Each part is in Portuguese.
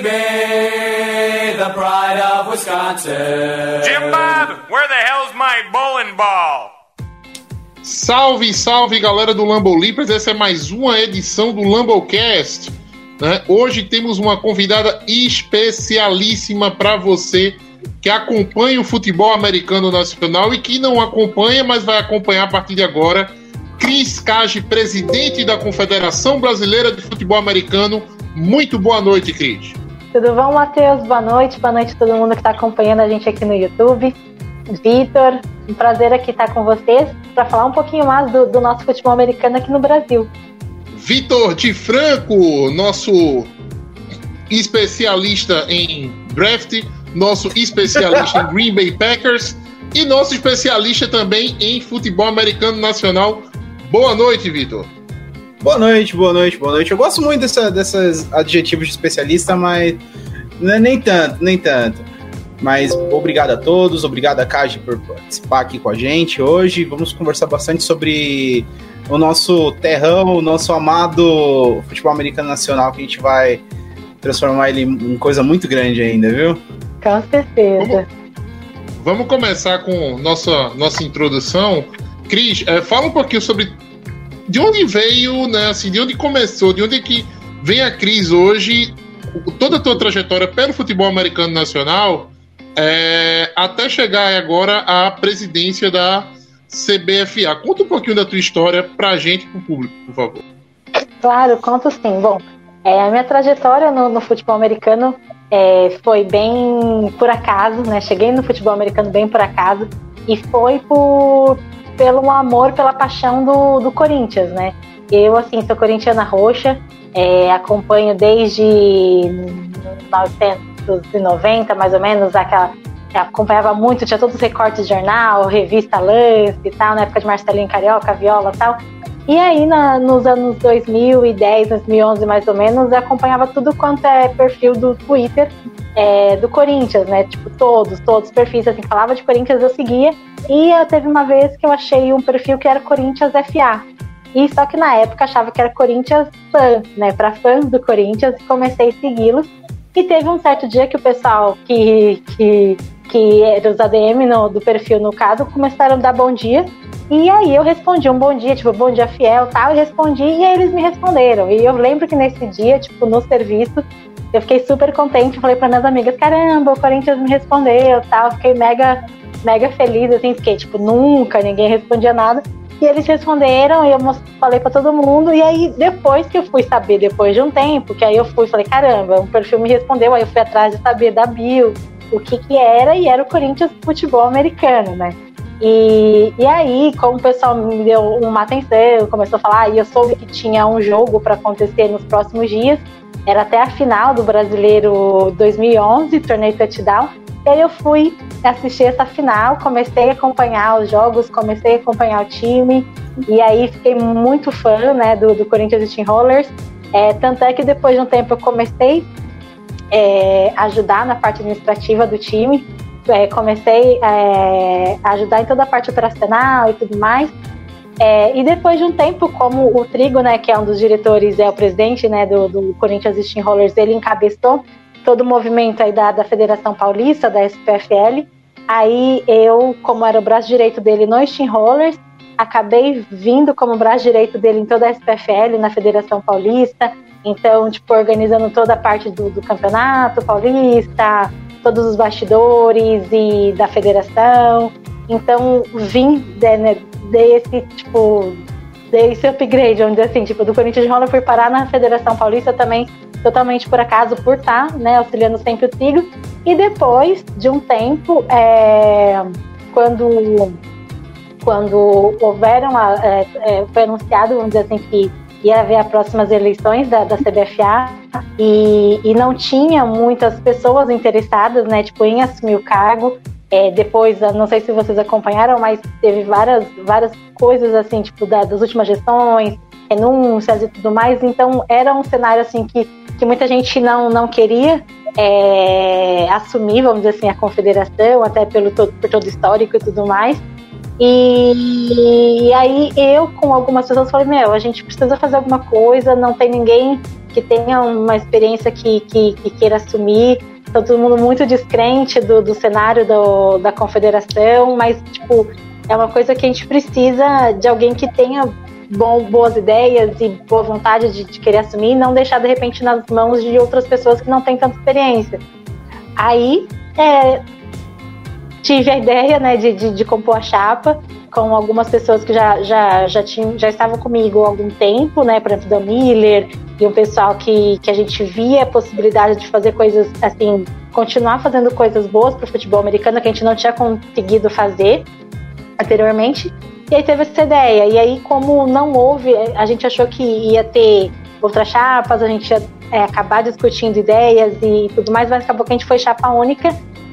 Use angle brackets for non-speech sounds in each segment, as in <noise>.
Baby, the pride of Wisconsin. Jim Bob, where the hell's my bowling ball? Salve, salve galera do Lambo Leapers, essa é mais uma edição do Lambocast. Né? Hoje temos uma convidada especialíssima para você que acompanha o futebol americano nacional e que não acompanha, mas vai acompanhar a partir de agora. Cris Cage, presidente da Confederação Brasileira de Futebol Americano. Muito boa noite, Cris. Tudo bom, Matheus? Boa noite. Boa noite a todo mundo que está acompanhando a gente aqui no YouTube. Vitor, um prazer aqui estar com vocês para falar um pouquinho mais do, do, nosso futebol americano aqui no Brasil. Vitor de Franco, nosso especialista em draft, nosso especialista em <laughs> Green Bay Packers e nosso especialista também em futebol americano nacional. Boa noite, Vitor. Boa noite, boa noite, boa noite. Eu gosto muito dessa, desses adjetivos de especialista, mas nem tanto, nem tanto. Mas obrigado a todos, obrigado a Kaji por participar aqui com a gente hoje. Vamos conversar bastante sobre o nosso terrão, o nosso amado futebol americano nacional, que a gente vai transformar ele em coisa muito grande ainda, viu? Com certeza. Vamos, vamos começar com nossa, nossa introdução. Cris, é, fala um pouquinho sobre de onde veio, né? Assim, de onde começou, de onde é que vem a Cris hoje, toda a tua trajetória pelo futebol americano nacional é, até chegar agora à presidência da CBFA. Conta um pouquinho da tua história pra gente, pro público, por favor. Claro, conto sim. Bom, é, a minha trajetória no, no futebol americano é, foi bem por acaso, né? Cheguei no futebol americano bem por acaso e foi por pelo amor, pela paixão do, do Corinthians, né? Eu, assim, sou corintiana roxa, é, acompanho desde 1990, mais ou menos, aquela acompanhava muito, tinha todos os recortes de jornal, revista Lance e tal, na época de Marcelinho Carioca, Viola e tal. E aí, na, nos anos 2010, 2011 mais ou menos, eu acompanhava tudo quanto é perfil do Twitter é, do Corinthians, né? Tipo, todos, todos os perfis, assim, falava de Corinthians, eu seguia. E eu teve uma vez que eu achei um perfil que era Corinthians FA. E só que na época achava que era Corinthians fã, né? Para fãs do Corinthians, e comecei a segui-los. E teve um certo dia que o pessoal que, que, que era os ADM no, do perfil, no caso, começaram a dar bom dia. E aí eu respondi um bom dia, tipo, bom dia fiel tal, e respondi, e aí eles me responderam. E eu lembro que nesse dia, tipo, no serviço, eu fiquei super contente, falei para minhas amigas, caramba, o Corinthians me respondeu tal, fiquei mega, mega feliz, assim, fiquei, tipo, nunca, ninguém respondia nada. E eles responderam, e eu falei para todo mundo, e aí depois que eu fui saber, depois de um tempo, que aí eu fui falei, caramba, um perfil me respondeu, aí eu fui atrás de saber da Bill, o que que era, e era o Corinthians Futebol Americano, né? E, e aí, como o pessoal me deu uma atenção, começou a falar, e eu soube que tinha um jogo para acontecer nos próximos dias, era até a final do Brasileiro 2011, torneio touchdown. E aí eu fui assistir essa final, comecei a acompanhar os jogos, comecei a acompanhar o time, e aí fiquei muito fã né, do, do Corinthians Steamrollers. É, tanto é que depois de um tempo eu comecei é, ajudar na parte administrativa do time, é, comecei é, a ajudar em toda a parte operacional e tudo mais. É, e depois de um tempo, como o Trigo, né, que é um dos diretores, é o presidente né, do, do Corinthians Steamrollers, ele encabeçou todo o movimento aí da, da Federação Paulista, da SPFL. Aí eu, como era o braço direito dele no Steamrollers, acabei vindo como braço direito dele em toda a SPFL, na Federação Paulista. Então, tipo, organizando toda a parte do, do campeonato paulista, todos os bastidores e da federação. Então, vim né, desse, tipo, desse upgrade, onde assim, tipo, do Corinthians de Rola fui parar na Federação Paulista também, totalmente por acaso, por estar, né, auxiliando sempre o Trigo. E depois de um tempo, é, quando quando houveram, a, é, é, foi anunciado, vamos dizer assim, que ia haver as próximas eleições da, da CBFA e, e não tinha muitas pessoas interessadas, né, tipo, em assumir o cargo. É, depois, não sei se vocês acompanharam, mas teve várias, várias coisas assim, tipo, da, das últimas gestões, renúncias e tudo mais. Então, era um cenário assim que, que muita gente não, não queria é, assumir, vamos dizer assim, a confederação, até pelo todo, por todo histórico e tudo mais. E, e aí eu, com algumas pessoas, falei, meu, a gente precisa fazer alguma coisa, não tem ninguém que tenha uma experiência que, que, que queira assumir. Tá todo mundo muito descrente do, do cenário do, da confederação, mas, tipo, é uma coisa que a gente precisa de alguém que tenha bom, boas ideias e boa vontade de, de querer assumir e não deixar, de repente, nas mãos de outras pessoas que não têm tanta experiência. Aí, é, tive a ideia né, de, de, de, compor a chapa com algumas pessoas que já, já, já, tinham, já estavam comigo há algum tempo, né? Por exemplo, da Miller e um pessoal que, que a gente via a possibilidade de fazer coisas assim, continuar fazendo coisas boas para o futebol americano que a gente não tinha conseguido fazer anteriormente. E aí teve essa ideia. E aí, como não houve, a gente achou que ia ter outras chapas, a gente ia é, acabar discutindo ideias e tudo mais, mas acabou que a gente foi chapa única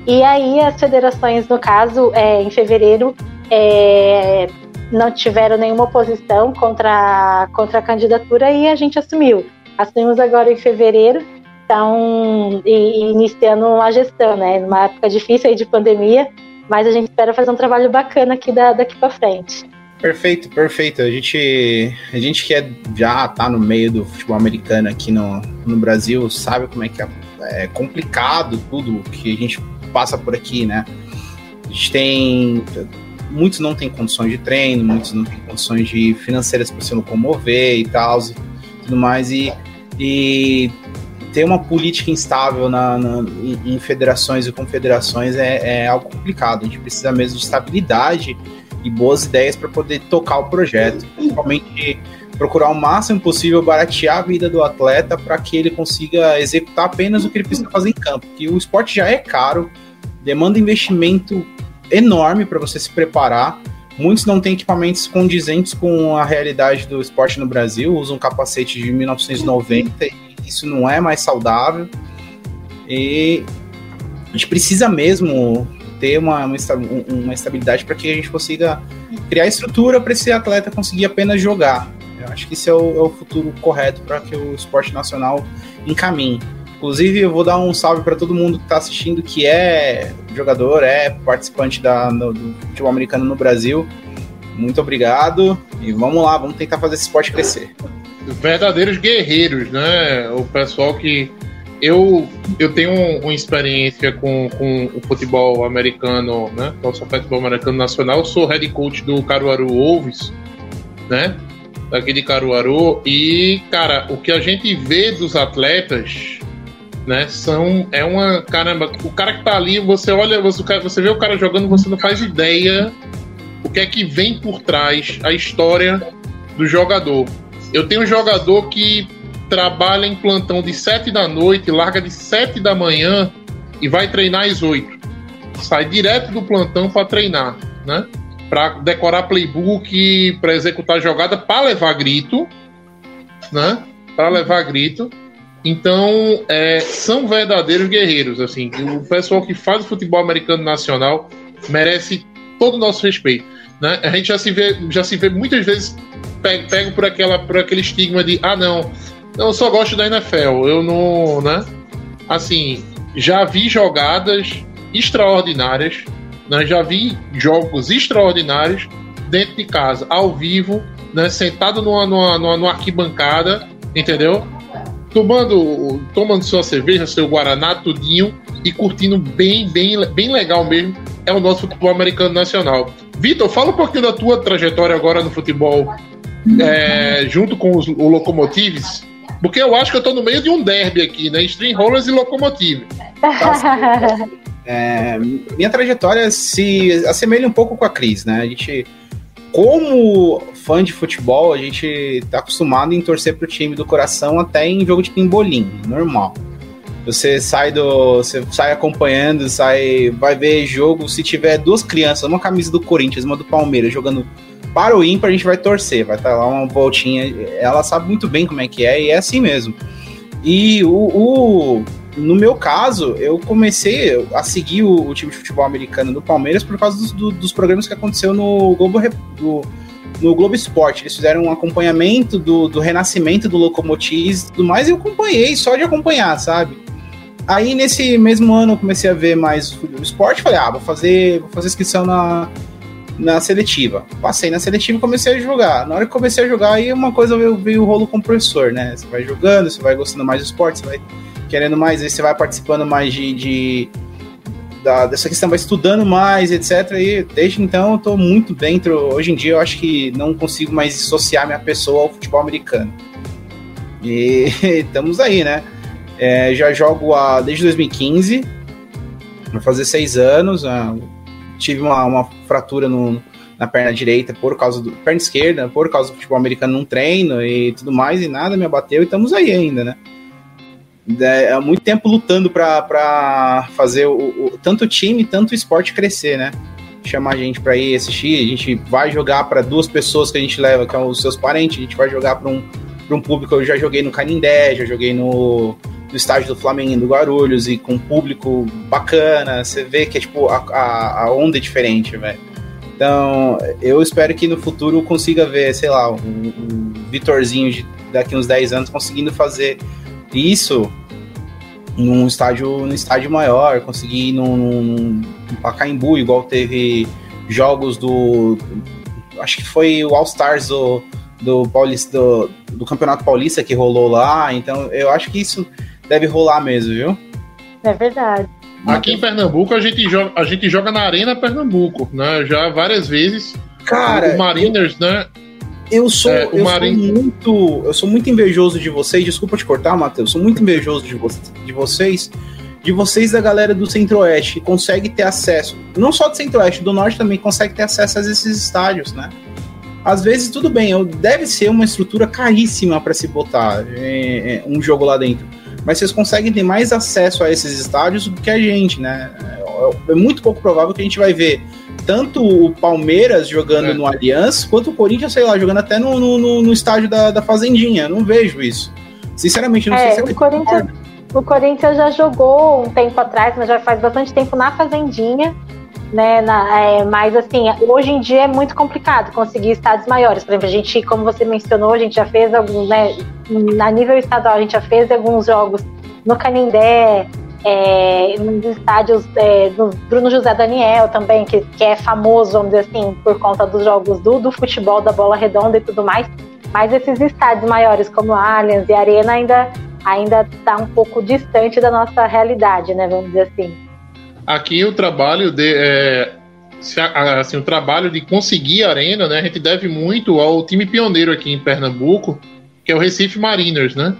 e aí as federações, no caso, é, em fevereiro, é, não tiveram nenhuma oposição contra, contra a candidatura e a gente assumiu. Assumimos agora em fevereiro, então, e, iniciando a gestão, né? Numa época difícil aí de pandemia, mas a gente espera fazer um trabalho bacana aqui da, daqui para frente. Perfeito, perfeito. A gente, a gente que é, já tá no meio do futebol americano aqui no, no Brasil sabe como é que é, é complicado tudo que a gente passa por aqui, né? A gente tem. Muitos não têm condições de treino, muitos não têm condições de financeiras para se locomover e tal, e tudo mais. E, e ter uma política instável na, na em, federações e confederações é, é algo complicado. A gente precisa mesmo de estabilidade e boas ideias para poder tocar o projeto. Principalmente procurar o máximo possível baratear a vida do atleta para que ele consiga executar apenas o que ele precisa fazer em campo. Que o esporte já é caro, demanda investimento enorme para você se preparar. Muitos não têm equipamentos condizentes com a realidade do esporte no Brasil, usam capacete de 1990 e isso não é mais saudável. E a gente precisa mesmo ter uma, uma, estabilidade para que a gente consiga criar estrutura para esse atleta conseguir apenas jogar. Eu acho que esse é o, é o futuro correto para que o esporte nacional encaminhe. Inclusive, eu vou dar um salve para todo mundo que está assistindo, que é jogador, é participante da, no, do futebol americano no Brasil. Muito obrigado e vamos lá, vamos tentar fazer esse esporte crescer. Verdadeiros guerreiros, né? O pessoal que. Eu, eu tenho uma experiência com, com o futebol americano, né? Nosso futebol americano nacional. Eu sou head coach do Caruaru Wolves, né? Daqui de Caruaru. E, cara, o que a gente vê dos atletas né? São é uma caramba, o cara que tá ali, você olha, você, você vê o cara jogando, você não faz ideia o que é que vem por trás, a história do jogador. Eu tenho um jogador que trabalha em plantão de 7 da noite, larga de 7 da manhã e vai treinar às 8. Sai direto do plantão para treinar, né? Para decorar playbook, para executar jogada, para levar grito, né? Para levar grito. Então, é, são verdadeiros guerreiros. Assim, o pessoal que faz o futebol americano nacional merece todo o nosso respeito. Né? A gente já se vê, já se vê muitas vezes pego, pego por, aquela, por aquele estigma de ah não, eu só gosto da NFL, eu não, né? Assim, já vi jogadas extraordinárias, né? já vi jogos extraordinários dentro de casa, ao vivo, né? sentado numa, numa, numa, arquibancada, entendeu? Tomando, tomando sua cerveja, seu Guaraná, tudinho e curtindo bem, bem, bem legal mesmo. É o nosso futebol americano nacional. Vitor, fala um pouquinho da tua trajetória agora no futebol, é, junto com os, o Locomotives, porque eu acho que eu tô no meio de um derby aqui, né? Stream Rollers e Locomotive. <laughs> É, minha trajetória se assemelha um pouco com a Cris, né? A gente como fã de futebol, a gente tá acostumado em torcer pro time do coração até em jogo de pimbolim, normal. Você sai do. Você sai acompanhando, sai. Vai ver jogo. Se tiver duas crianças, uma camisa do Corinthians, uma do Palmeiras, jogando para o ímpar, a gente vai torcer. Vai estar lá uma voltinha. Ela sabe muito bem como é que é, e é assim mesmo. E o, o no meu caso, eu comecei a seguir o, o, time de futebol americano do Palmeiras por causa dos, do, dos programas que aconteceu no Globo, do, no Globo Esporte. Eles fizeram um acompanhamento do, do renascimento do Locomotives e tudo mais, e eu acompanhei só de acompanhar, sabe? Aí nesse mesmo ano eu comecei a ver mais o esporte, falei, ah, vou fazer, vou fazer inscrição na, na seletiva. Passei na seletiva e comecei a jogar. Na hora que comecei a jogar, aí uma coisa veio, veio o rolo com o professor, né? Você vai jogando, você vai gostando mais do esporte, você vai querendo mais, aí você vai participando mais de, de da, dessa questão, vai estudando mais, etc. E desde então eu tô muito dentro. Hoje em dia eu acho que não consigo mais dissociar minha pessoa ao futebol americano. E <laughs> estamos aí, né? É, já jogo há, desde 2015, vai fazer seis anos. Ah, tive uma, uma fratura no, na perna direita por causa do. perna esquerda, por causa do futebol americano num treino e tudo mais, e nada me abateu, e estamos aí ainda, né? É, há muito tempo lutando para fazer o, o, tanto o time, tanto o esporte crescer, né? Chamar a gente para ir assistir, a gente vai jogar para duas pessoas que a gente leva, que são os seus parentes, a gente vai jogar para um, um público. Eu já joguei no Canindé, já joguei no, do estádio do Flamengo, do Guarulhos, e com um público bacana, você vê que é tipo a, a, a onda é diferente, velho. Então, eu espero que no futuro eu consiga ver, sei lá, um, um Vitorzinho de, daqui uns 10 anos conseguindo fazer isso num estádio, num estádio maior, conseguir ir num, num, num Pacaembu, igual teve jogos do. Acho que foi o All Stars do, do, do, do Campeonato Paulista que rolou lá. Então eu acho que isso deve rolar mesmo, viu? É verdade. Aqui em Pernambuco a gente joga, a gente joga na Arena Pernambuco, né? Já várias vezes. Cara, o Mariners, eu, né? Eu sou, é, eu Marin... sou muito, eu sou muito invejoso de vocês. Desculpa te cortar, Matheus. Sou muito invejoso de, vo de vocês, de vocês da galera do Centro-Oeste que consegue ter acesso, não só do Centro-Oeste, do Norte também consegue ter acesso a esses estádios, né? Às vezes tudo bem, deve ser uma estrutura caríssima para se botar é, é, um jogo lá dentro mas vocês conseguem ter mais acesso a esses estádios do que a gente, né? É, é muito pouco provável que a gente vai ver tanto o Palmeiras jogando é. no Allianz, quanto o Corinthians, sei lá, jogando até no, no, no estádio da, da Fazendinha. Não vejo isso. Sinceramente, não é, sei se é o Corinthians, o Corinthians já jogou um tempo atrás, mas já faz bastante tempo na Fazendinha né? Na, é, mas assim, hoje em dia é muito complicado conseguir estádios maiores. Por exemplo, a gente, como você mencionou, a gente já fez alguns, né? Na nível estadual, a gente já fez alguns jogos no Canindé, é, nos estádios é, do Bruno José Daniel também, que, que é famoso, vamos dizer assim, por conta dos jogos do, do futebol, da bola redonda e tudo mais. Mas esses estádios maiores como Allianz e Arena ainda ainda está um pouco distante da nossa realidade, né? Vamos dizer assim. Aqui o trabalho de é, assim, o trabalho de conseguir a arena, né? A gente deve muito ao time pioneiro aqui em Pernambuco, que é o Recife Mariners, né?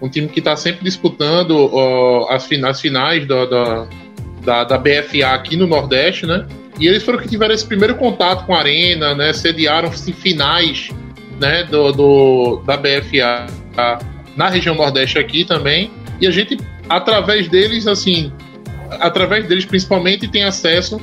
Um time que está sempre disputando ó, as, finais, as finais da, da, da, da, BFA aqui no Nordeste, né? E eles foram que tiveram esse primeiro contato com a arena, né? Sediaram finais, né? Do, do da BFA na região Nordeste aqui também. E a gente, através deles, assim, através deles principalmente tem acesso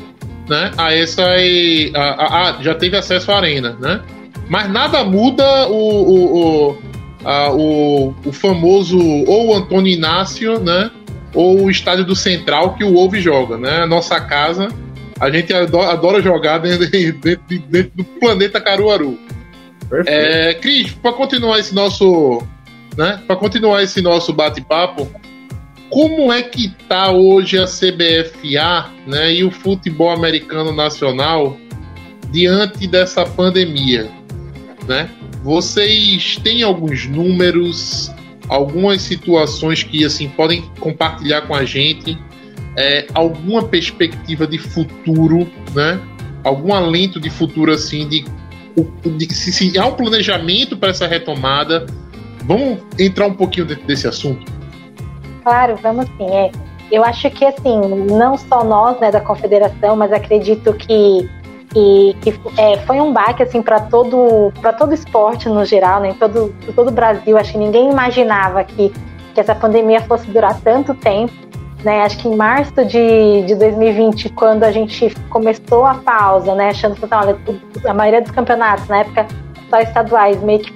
né, a essa a, a, a, já teve acesso à arena, né? Mas nada muda o, o, o, a, o, o famoso ou Antônio Inácio, né? Ou o estádio do Central que o Wolves joga, né? A nossa casa, a gente adora, adora jogar dentro, <laughs> dentro, dentro, do planeta Caruaru. É, Cris, para continuar esse nosso, né? Para continuar esse nosso bate-papo, como é que está hoje a CBFA né, e o futebol americano nacional diante dessa pandemia? Né? Vocês têm alguns números, algumas situações que assim podem compartilhar com a gente? É, alguma perspectiva de futuro, né? Algum alento de futuro assim de, de se, se há um planejamento para essa retomada? Vamos entrar um pouquinho dentro desse assunto. Claro, vamos sim. É, eu acho que assim, não só nós, né, da confederação, mas acredito que que, que é, foi um baque assim para todo para todo esporte no geral, né, em todo todo o Brasil. Acho que ninguém imaginava que que essa pandemia fosse durar tanto tempo. Né, acho que em março de, de 2020, quando a gente começou a pausa, né, achando que a maioria dos campeonatos, na época só estaduais, meio que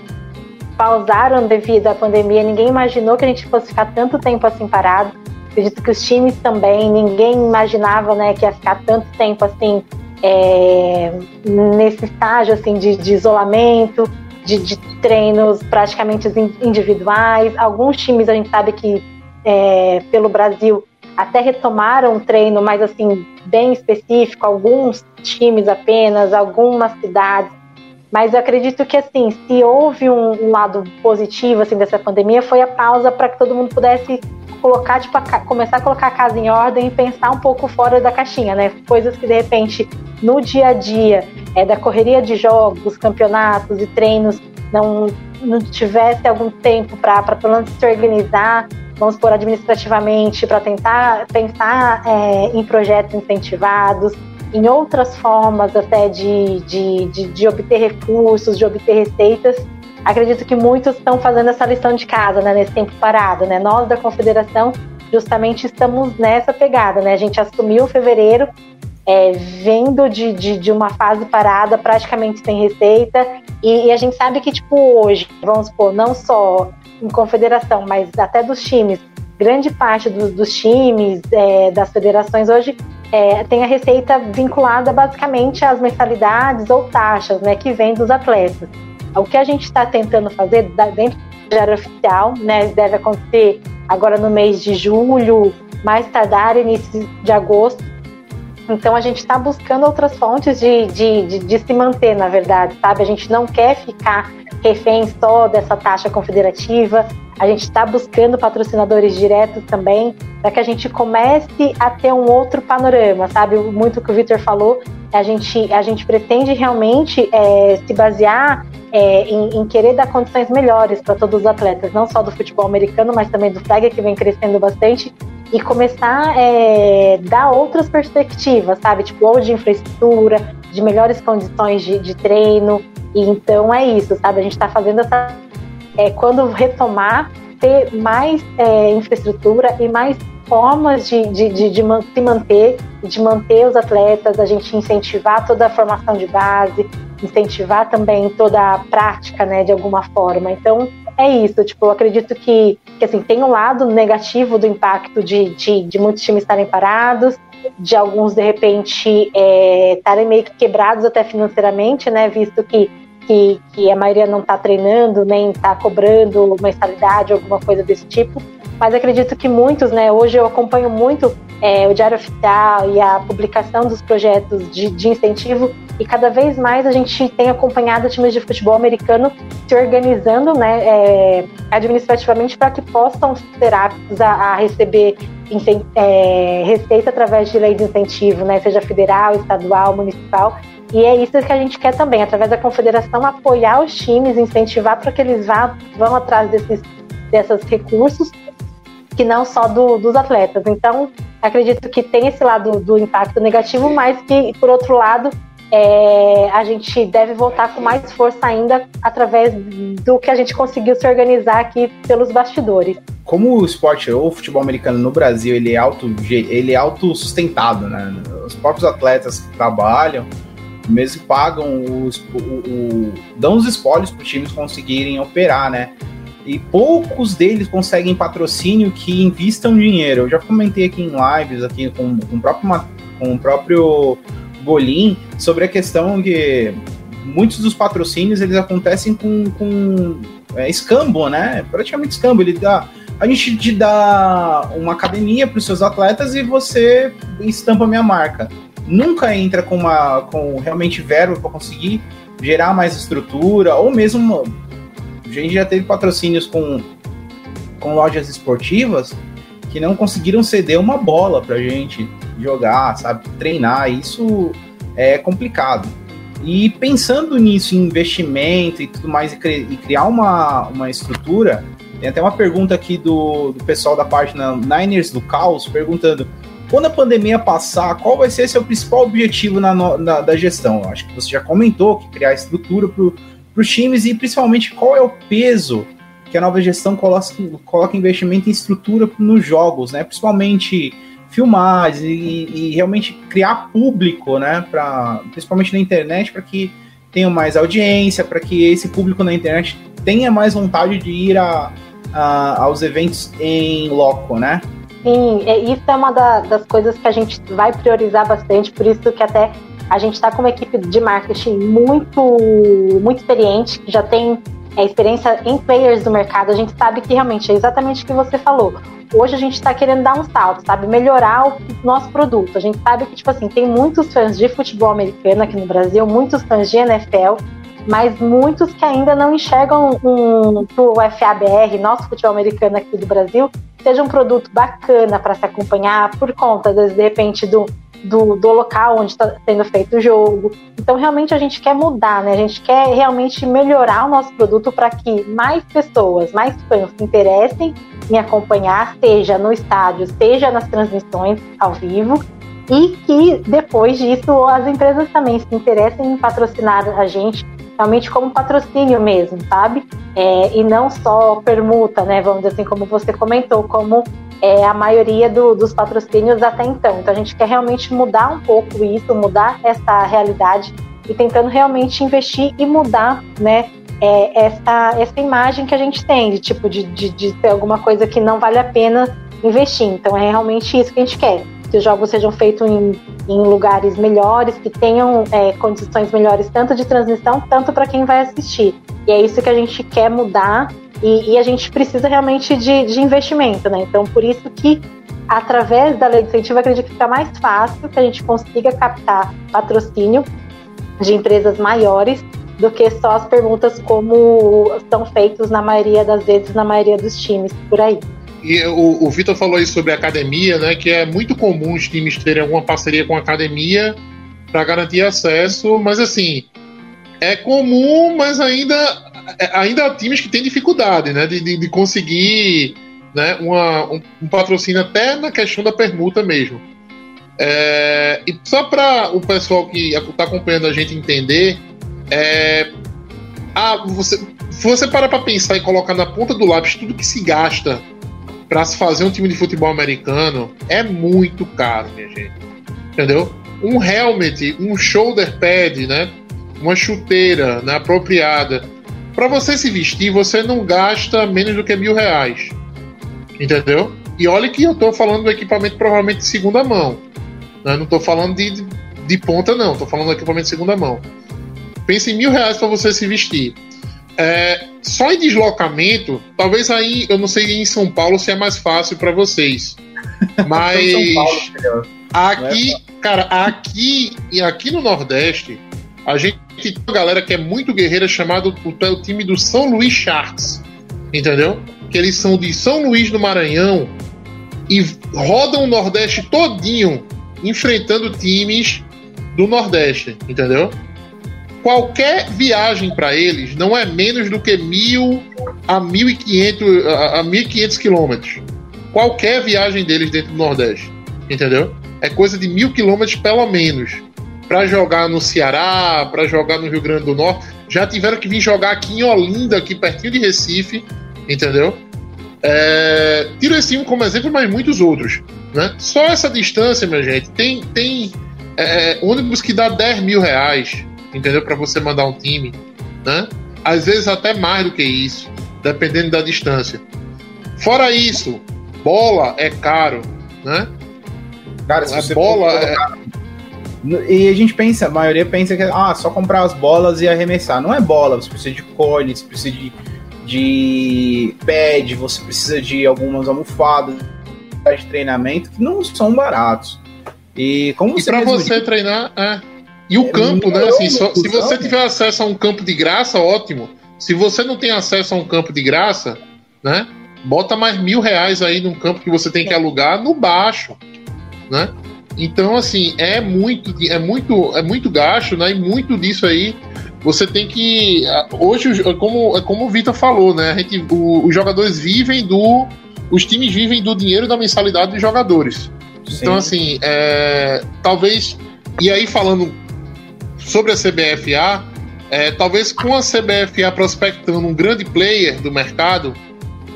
pausaram devido à pandemia, ninguém imaginou que a gente fosse ficar tanto tempo assim parado. Acredito que os times também, ninguém imaginava né, que ia ficar tanto tempo assim é, nesse estágio assim, de, de isolamento, de, de, treinos praticamente individuais. Alguns times a gente sabe que é, pelo Brasil até retomaram treino mais assim bem específico, alguns times apenas, algumas cidades. Mas eu acredito que assim, se houve um, um lado positivo assim dessa pandemia, foi a pausa para que todo mundo pudesse colocar, tipo, a, começar a colocar a casa em ordem e pensar um pouco fora da caixinha, né? Coisas que de repente no dia a dia é, da correria de jogos, campeonatos e treinos não, não tivesse algum tempo para pelo menos se organizar vamos por administrativamente, para tentar pensar é, em projetos incentivados, em outras formas até de, de, de, de, obter recursos, de obter receitas. Acredito que muitos estão fazendo essa lição de casa né, nesse tempo parado. Né? Nós da Confederação justamente estamos nessa pegada. Né? A gente assumiu fevereiro, é, vendo de, de, de, uma fase parada, praticamente sem receita, e, e a gente sabe que, tipo, hoje, vamos supor, não só em confederação, mas até dos times, grande parte do, dos times, é, das federações hoje é, tem a receita vinculada basicamente às mensalidades ou taxas né, que vem dos atletas. O que a gente está tentando fazer dentro da área oficial, né, deve acontecer agora no mês de julho, mais tardar início de agosto. Então a gente está buscando outras fontes de, de, de, de se manter, na verdade, sabe? A gente não quer ficar refém só dessa taxa confederativa. A gente está buscando patrocinadores diretos também, para que a gente comece a ter um outro panorama, sabe? Muito que o Victor falou, a gente, a gente pretende realmente é, se basear é, em, em, querer dar condições melhores para todos os atletas, não só do futebol americano, mas também do flag, que vem crescendo bastante, e começar a é, dar outras perspectivas, sabe? Tipo, ou de infraestrutura, de melhores condições de, de treino, e então é isso, sabe? A gente está fazendo essa. É, quando retomar, ter mais é, infraestrutura e mais formas de, de, de, de se manter, de manter os atletas, a gente incentivar toda a formação de base, incentivar também toda a prática, né, de alguma forma. Então, é isso, tipo, eu acredito que, que assim, tem um lado negativo do impacto de, de, de muitos times estarem parados, de alguns, de repente, é, estarem é, meio que quebrados até financeiramente, né, visto que que, que a maioria não está treinando, nem está cobrando mensalidade, alguma coisa desse tipo. Mas acredito que muitos, né? Hoje eu acompanho muito é, o Diário Oficial e a publicação dos projetos de, de, incentivo e cada vez mais a gente tem acompanhado times de futebol americano se organizando né, é, administrativamente para que possam ser aptos a, a receber é, receita através de lei de incentivo, né, seja federal, estadual, municipal, e é isso que a gente quer também, através da confederação, apoiar os times, incentivar para que eles vá, vão atrás desses, desses recursos, que não só do, dos atletas. Então, acredito que tem esse lado do impacto negativo, mas que, por outro lado, é, a gente deve voltar com mais força ainda através do que a gente conseguiu se organizar aqui pelos bastidores. Como o esporte ou o futebol americano no Brasil ele é auto ele é autossustentado, né? Os próprios atletas que trabalham mesmo pagam os, o, o, dão os espólios para os times conseguirem operar, né? E poucos deles conseguem patrocínio que investam dinheiro. Eu já comentei aqui em lives aqui com, com o próprio com o próprio Bolim sobre a questão que muitos dos patrocínios eles acontecem com, com é, escambo, né? Praticamente escambo. Ele dá a gente te dá uma academia para os seus atletas e você estampa minha marca nunca entra com uma com realmente verbo para conseguir gerar mais estrutura ou mesmo a gente já teve patrocínios com com lojas esportivas que não conseguiram ceder uma bola para gente jogar, sabe, treinar. Isso é complicado. E pensando nisso, em investimento e tudo mais, e, criar uma, uma estrutura, tem até uma pergunta aqui do, do pessoal da página Niners do Caos, perguntando quando a pandemia passar, qual vai ser seu principal objetivo na, na da gestão? Eu acho que você já comentou que criar estrutura para os times e principalmente qual é o peso que que a nova gestão coloca, coloca investimento em estrutura nos jogos, né? Principalmente filmagens e, e realmente criar público, né? Pra, principalmente na internet, para que tenham mais audiência, para que esse público na internet tenha mais vontade de ir a, a, aos eventos em loco, né? Sim, isso é uma da- das coisas que a gente vai priorizar bastante, por isso que até a gente está com uma equipe de marketing muito, muito experiente, que já tem é, experiência em players do mercado. A gente sabe que realmente é exatamente o que você falou. Hoje a gente está querendo dar um salto, sabe? Melhorar o nosso produto. A gente sabe que, tipo assim, tem muitos fãs de futebol americano aqui no Brasil, muitos fãs de NFL, mas muitos que ainda não enxergam um, o FABR, nosso futebol americano aqui do Brasil, seja um produto bacana para se acompanhar por conta, de repente, do, do, do local onde está sendo feito o jogo. Então, realmente, a gente quer mudar, né? A gente quer realmente melhorar o nosso produto para que mais pessoas, mais fãs se interessem em acompanhar, seja no estádio, seja nas transmissões ao vivo, e que depois disso as empresas também se interessem em patrocinar a gente realmente como patrocínio mesmo, sabe? É, e não só permuta, né? Vamos dizer assim, como você comentou, como é, a maioria do- dos patrocínios até então. Então a gente quer realmente mudar um pouco isso, mudar essa realidade e tentando realmente investir e mudar, né? é, essa, essa imagem que a gente tem, de tipo, de, de, de ser alguma coisa que não vale a pena investir. Então é realmente isso que a gente quer. Que os jogos sejam feitos em, em lugares melhores, que tenham é, condições melhores, tanto de transmissão, tanto para quem vai assistir. E é isso que a gente quer mudar e, e a gente precisa realmente de, de investimento, né? Então, por isso que através da lei de incentivo, acredito que fica mais fácil que a gente consiga captar patrocínio de empresas maiores do que só as perguntas como são feitos na maioria das vezes na maioria dos times por aí. E o, o Vitor falou aí sobre academia, né? Que é muito comum os times terem alguma parceria com a academia para garantir acesso, mas assim é comum, mas ainda ainda há times que têm dificuldade, né? De, de, de conseguir né, uma, um, um patrocínio até na questão da permuta mesmo. É, e só para o pessoal que está acompanhando a gente entender, é, ah, você, se você parar para pensar e colocar na ponta do lápis tudo que se gasta para se fazer um time de futebol americano, é muito caro, minha gente. Entendeu? Um helmet, um shoulder pad, né? Uma chuteira né, apropriada. Para você se vestir, você não gasta menos do que mil reais. Entendeu? E olha que eu tô falando do equipamento provavelmente de segunda mão. Né? Não tô falando de, de, de ponta, não. Tô falando do equipamento de segunda mão. Pense em mil reais para você se vestir. É, só em deslocamento, talvez aí, eu não sei em São Paulo se é mais fácil para vocês. <laughs> Mas Paulo, aqui, cara, aqui e aqui no Nordeste, a gente tem uma galera que é muito guerreira chamado o, o time do São Luís Sharks. Entendeu? Que eles são de São Luís do Maranhão e rodam o Nordeste todinho enfrentando times do Nordeste, entendeu? Qualquer viagem para eles não é menos do que mil a 1.500 a, 1.500 quilômetros. Qualquer viagem deles dentro do Nordeste, entendeu? É coisa de mil quilômetros pelo menos para jogar no Ceará, para jogar no Rio Grande do Norte. Já tiveram que vir jogar aqui em Olinda, aqui pertinho de Recife, entendeu? É, tiro esse time como exemplo, mas muitos outros. Né? Só essa distância, minha gente, tem, tem é, ônibus que dá 10 mil reais, entendeu? Para você mandar um time. Né? Às vezes até mais do que isso, dependendo da distância. Fora isso, bola é caro. Né? Cara, se A você bola é- E a gente pensa, a maioria pensa que ah, só comprar as bolas e arremessar. Não é bola, você precisa de cone, você precisa de, de pad, você precisa de algumas almofadas de treinamento que não são baratos. E como E você para você treinar, é. E o É campo, né? Assim, só- se você né? tiver acesso a um campo de graça, ótimo. Se você não tem acesso a um campo de graça, né? Bota mais mil reais aí num campo que você tem que alugar no baixo, né? Então, assim, é muito, é muito, é muito gasto, né? E muito disso aí você tem que. ah, Hoje, como, como o Vitor falou, né? A gente, o- os jogadores vivem do. Os times vivem do dinheiro da mensalidade dos jogadores. Então, assim, é, talvez. E aí, falando sobre a CBFA, é, talvez com a CBFA prospectando um grande player do mercado,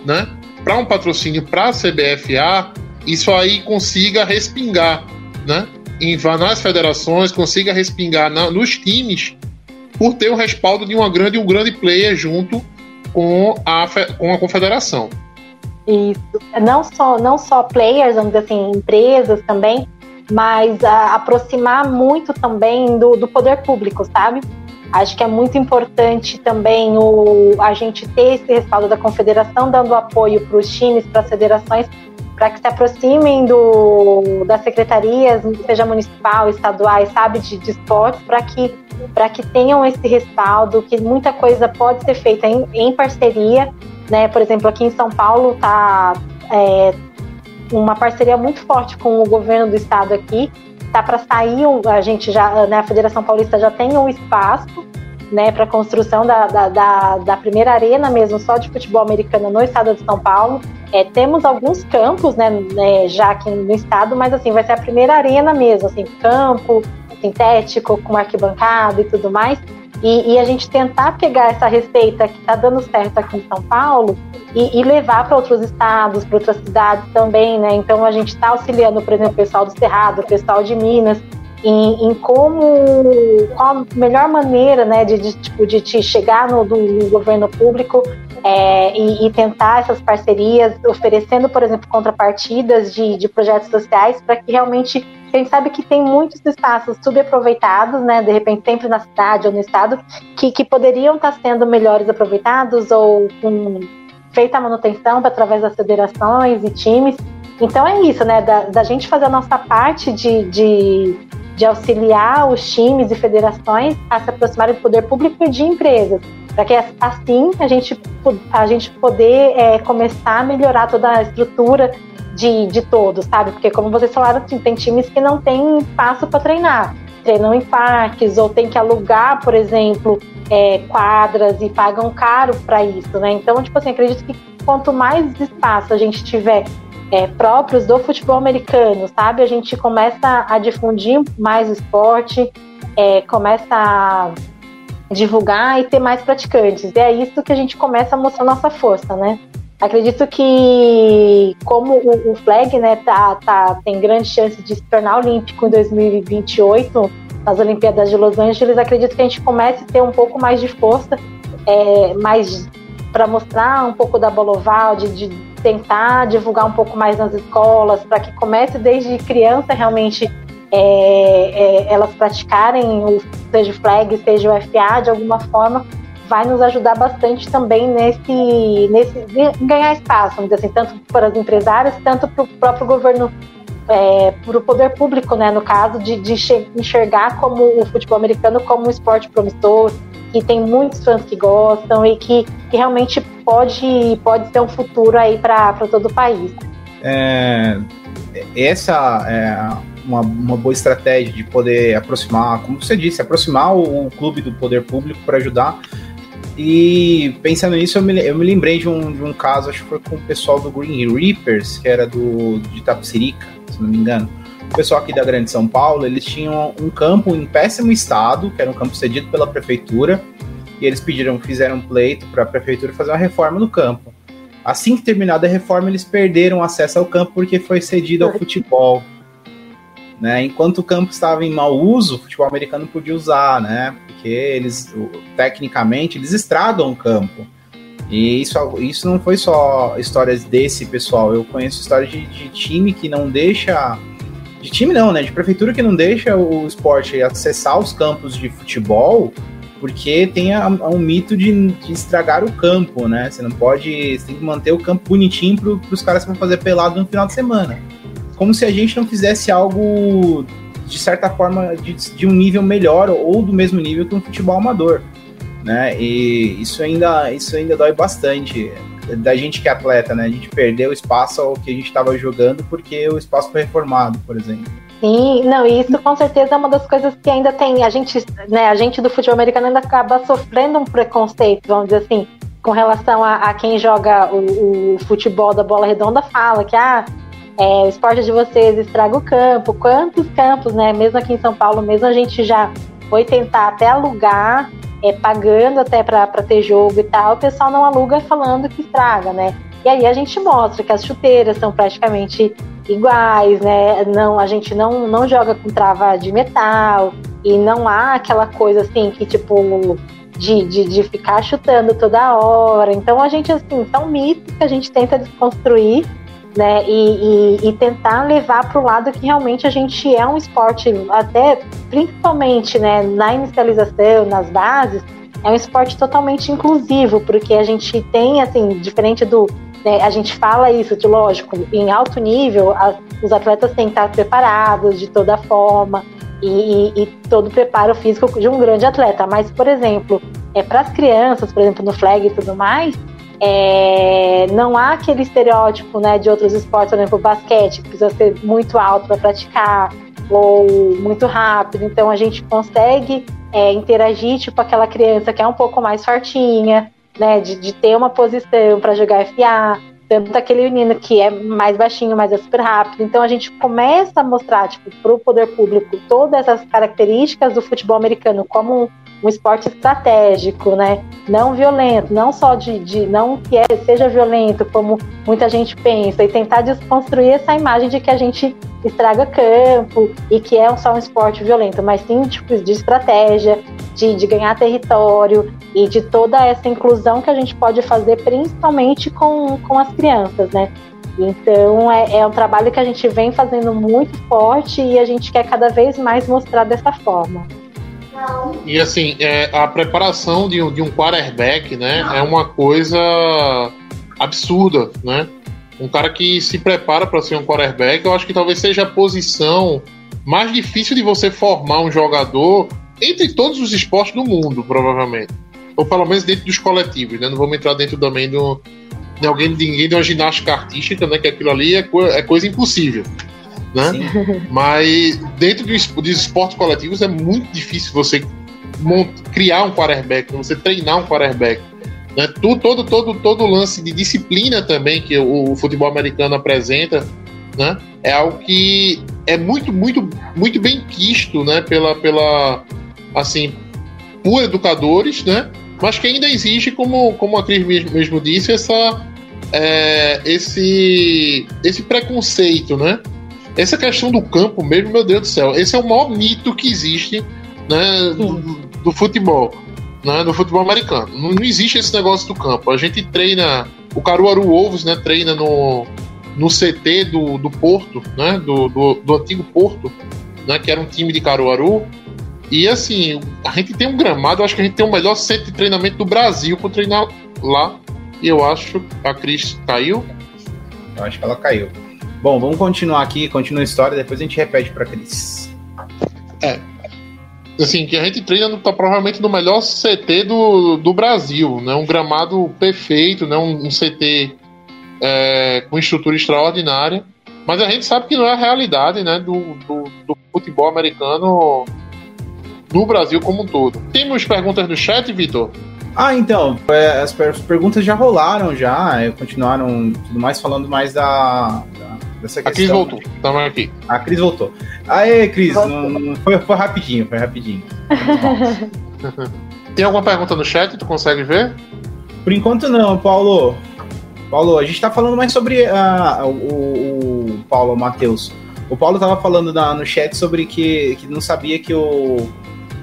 né, para um patrocínio para a CBFA, isso aí consiga respingar, né, em nas federações, consiga respingar na, nos times por ter o respaldo de uma grande um grande player junto com a, com a confederação. Isso. Não só, não só players, vamos dizer assim, empresas também, mas a, aproximar muito também do, do poder público, sabe? Acho que é muito importante também o, a gente ter esse respaldo da confederação dando apoio para os times, para as federações, para que se aproximem do, das secretarias, seja municipal, estaduais, sabe, de, de esportes, para que, que tenham esse respaldo, que muita coisa pode ser feita em, em parceria. Né? Por exemplo, aqui em São Paulo está é, uma parceria muito forte com o governo do estado aqui, tá para sair, a gente já, né, a Federação Paulista já tem um espaço, né, para construção da, da, da, da, primeira arena mesmo, só de futebol americano no estado de São Paulo. É, temos alguns campos, né, né, já aqui no estado, mas assim, vai ser a primeira arena mesmo, assim, campo sintético, com arquibancada e tudo mais. E, e, a gente tentar pegar essa receita que está dando certo aqui em São Paulo e, e levar para outros estados, para outras cidades também, né? Então a gente está auxiliando, por exemplo, o pessoal do Cerrado, o pessoal de Minas, em, em, como qual a melhor maneira né, de, de, tipo, de te chegar no, do, no governo público é, e, e, tentar essas parcerias, oferecendo, por exemplo, contrapartidas de, de projetos sociais para que realmente a gente sabe que tem muitos espaços subaproveitados, né, de repente sempre na cidade ou no estado, que, que poderiam estar sendo melhores aproveitados ou com feita a manutenção através das federações e times. Então é isso, né, da, da gente fazer a nossa parte de, de, de auxiliar os times e federações a se aproximarem do poder público e de empresas para que assim a gente, a gente poder é, começar a melhorar toda a estrutura de, de todos, sabe? Porque, como vocês falaram, tem times que não têm espaço para treinar. Treinam em parques ou tem que alugar, por exemplo, é, quadras e pagam caro para isso, né? Então, tipo assim, acredito que quanto mais espaço a gente tiver é, próprios do futebol americano, sabe? A gente começa a difundir mais o esporte, é, começa a divulgar e ter mais praticantes. E é isso que a gente começa a mostrar nossa força, né? Acredito que como o, o flag, né, tá, tá, tem grande chance de se tornar olímpico em 2028 nas Olimpíadas de Los Angeles, acredito que a gente comece a ter um pouco mais de força, é, mais para mostrar um pouco da bola oval, de, de tentar divulgar um pouco mais nas escolas, para que comece desde criança realmente é, é, elas praticarem o seja o flag, seja o FA de alguma forma, vai nos ajudar bastante também nesse, nesse ganhar espaço, vamos dizer assim, tanto para as empresárias, tanto para o próprio governo, é, para o poder público, né, no caso, de, de enxergar como o futebol americano como um esporte promissor, que tem muitos fãs que gostam e que, que realmente pode, pode ter um futuro aí para todo o país. É, essa é uma, uma boa estratégia de poder aproximar, como você disse, aproximar o, o clube do poder público para ajudar e pensando nisso, eu me, eu me lembrei de um, de um caso, acho que foi com o pessoal do Green Reapers, que era do, de Tapsirica, se não me engano. O pessoal aqui da Grande São Paulo, eles tinham um campo em péssimo estado, que era um campo cedido pela prefeitura, e eles pediram, fizeram um pleito para a prefeitura fazer uma reforma no campo. Assim que terminada a reforma, eles perderam acesso ao campo porque foi cedido ao futebol. Né? Enquanto o campo estava em mau uso, o futebol americano podia usar, né? Porque eles, tecnicamente, eles estragam o campo. E isso, isso não foi só histórias desse pessoal. Eu conheço histórias de, de time que não deixa. De time não, né? De prefeitura que não deixa o esporte acessar os campos de futebol porque tem a, a um mito de, de, estragar o campo, né? Você não pode. Você tem que manter o campo bonitinho para os caras que vão fazer pelado no final de semana como se a gente não fizesse algo de certa forma de, de um nível melhor ou do mesmo nível que um futebol amador, né? E isso ainda isso ainda dói bastante da gente que é atleta, né? A gente perdeu espaço ao que a gente estava jogando porque o espaço foi reformado, por exemplo. Sim, não, e isso com certeza é uma das coisas que ainda tem. A gente, né, a gente do futebol americano ainda acaba sofrendo um preconceito, vamos dizer assim, com relação a, a quem joga o, o, futebol da bola redonda, fala que ah, é, o esporte de vocês estraga o campo. Quantos campos, né? Mesmo aqui em São Paulo, mesmo a gente já foi tentar até alugar é, pagando até para ter jogo e tal, o pessoal não aluga falando que estraga, né? E aí a gente mostra que as chuteiras são praticamente iguais, né? Não, a gente não, não joga com trava de metal e não há aquela coisa assim que tipo de, de, de ficar chutando toda hora. Então a gente assim são mitos que a gente tenta desconstruir né, e, e, e tentar levar para o lado que realmente a gente é um esporte, até principalmente né, na inicialização, nas bases, é um esporte totalmente inclusivo, porque a gente tem, assim, diferente do. Né, a gente fala isso, de lógico, em alto nível, os atletas têm que estar preparados de toda forma e, e, e todo o preparo físico de um grande atleta. Mas, por exemplo, é, para as crianças, por exemplo, no flag e tudo mais, é, não há aquele estereótipo né, de outros esportes, por exemplo, basquete, que precisa ser muito alto para praticar, ou muito rápido. Então a gente consegue é, interagir tipo aquela criança que é um pouco mais fartinha, né, de, de ter uma posição para jogar FA, tanto aquele menino que é mais baixinho, mas é super rápido. Então a gente começa a mostrar tipo, para o poder público todas essas características do futebol americano como um esporte estratégico, né? Não violento, não só de, de não que é, seja violento, como muita gente pensa, e tentar desconstruir essa imagem de que a gente estraga campo e que é só um esporte violento, mas sim tipo, de estratégia, de, de ganhar território e de toda essa inclusão que a gente pode fazer, principalmente com, com as crianças, né? Então é, é um trabalho que a gente vem fazendo muito forte e a gente quer cada vez mais mostrar dessa forma. E assim, é, a preparação de um, de um quarterback, né, é uma coisa absurda, né? Um cara que se prepara para ser um quarterback, eu acho que talvez seja a posição mais difícil de você formar um jogador entre todos os esportes do mundo, provavelmente. Ou pelo menos dentro dos coletivos, né? Não vamos entrar dentro também do, de alguém, de ninguém de uma ginástica artística, né? Que aquilo ali é, co é coisa impossível né? Mas dentro dos, dos esportes coletivos é muito difícil você criar um quarterback, você treinar um quarterback. Né? Todo, todo, todo, todo lance de disciplina também que o, o futebol americano apresenta né? é algo que é muito, muito, muito bem quisto né? pela, pela assim, por educadores, né? mas que ainda existe, como, como a Cris mesmo, mesmo disse, essa, é, esse, esse preconceito, né? Essa questão do campo mesmo, meu Deus do céu, esse é o maior mito que existe né, do, do, futebol, né, do futebol americano. Não, não, existe esse negócio do campo. A gente treina, o Caruaru Wolves né, treina no, no CT do, do Porto, né, do, do, do antigo Porto, né, que era um time de Caruaru. E assim, a gente tem um gramado, acho que a gente tem o melhor centro de treinamento do Brasil para treinar lá. E eu acho que a Cris caiu. Eu acho que ela caiu. Bom, vamos continuar aqui, continua a história, depois a gente repete para Cris. É. Assim, que a gente treina tá provavelmente no melhor CT do, do Brasil, né? Um gramado perfeito, né? Um, um CT é, com estrutura extraordinária. Mas a gente sabe que não é a realidade, né? Do, do, do futebol americano no Brasil como um todo. Temos perguntas do chat, Vitor? Ah, então, é, as perguntas já rolaram, já, é, continuaram tudo mais, falando mais da, dessa. A Cris voltou, tava aqui. A Cris voltou. Aê, Cris, não, não, foi, foi rapidinho, foi rapidinho. <laughs> Tem alguma pergunta no chat, tu consegue ver? Por enquanto não, Paulo. Paulo, a gente tá falando mais sobre uh, o, o Paulo, o Matheus. O Paulo tava falando na, no chat sobre que, que não sabia que o,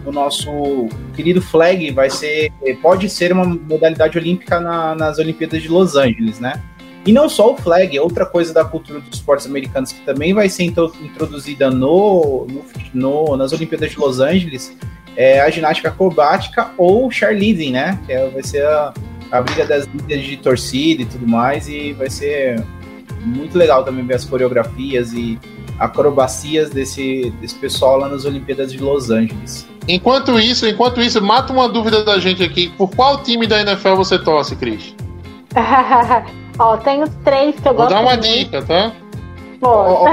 o nosso querido flag vai ser, pode ser uma modalidade olímpica na, nas Olimpíadas de Los Angeles, né? E não só o flag, é outra coisa da cultura dos esportes americanos que também vai ser introduzida no, no, no nas Olimpíadas de Los Angeles é a ginástica acrobática ou cheerleading, né? Que é, vai ser a, a briga das líderes de torcida e tudo mais, e vai ser muito legal também ver as coreografias e acrobacias desse, desse pessoal lá nas Olimpíadas de Los Angeles. Enquanto isso, enquanto isso, mata uma dúvida da gente aqui. Por qual time da NFL você torce, Cris? <laughs> Ó, tem os três que eu Vou gosto. dar uma muito. dica, tá? Pô.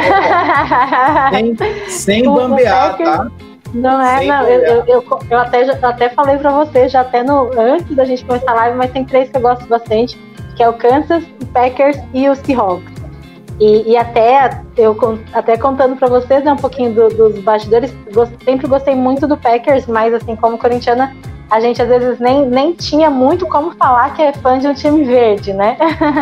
Sem, sem <laughs> o bambear, tá? Não é, Sem não. Eu, eu, eu, eu até, eu até falei pra você já até no, antes da gente começar a live, mas tem três que eu gosto bastante, que é o Kansas, o Packers e o Seahawks. E, e até eu até contando pra vocês né, um pouquinho do- dos bastidores, gos- sempre gostei muito do Packers, mas assim, como corintiana, a gente às vezes nem, nem tinha muito como falar que é fã de um time verde, né?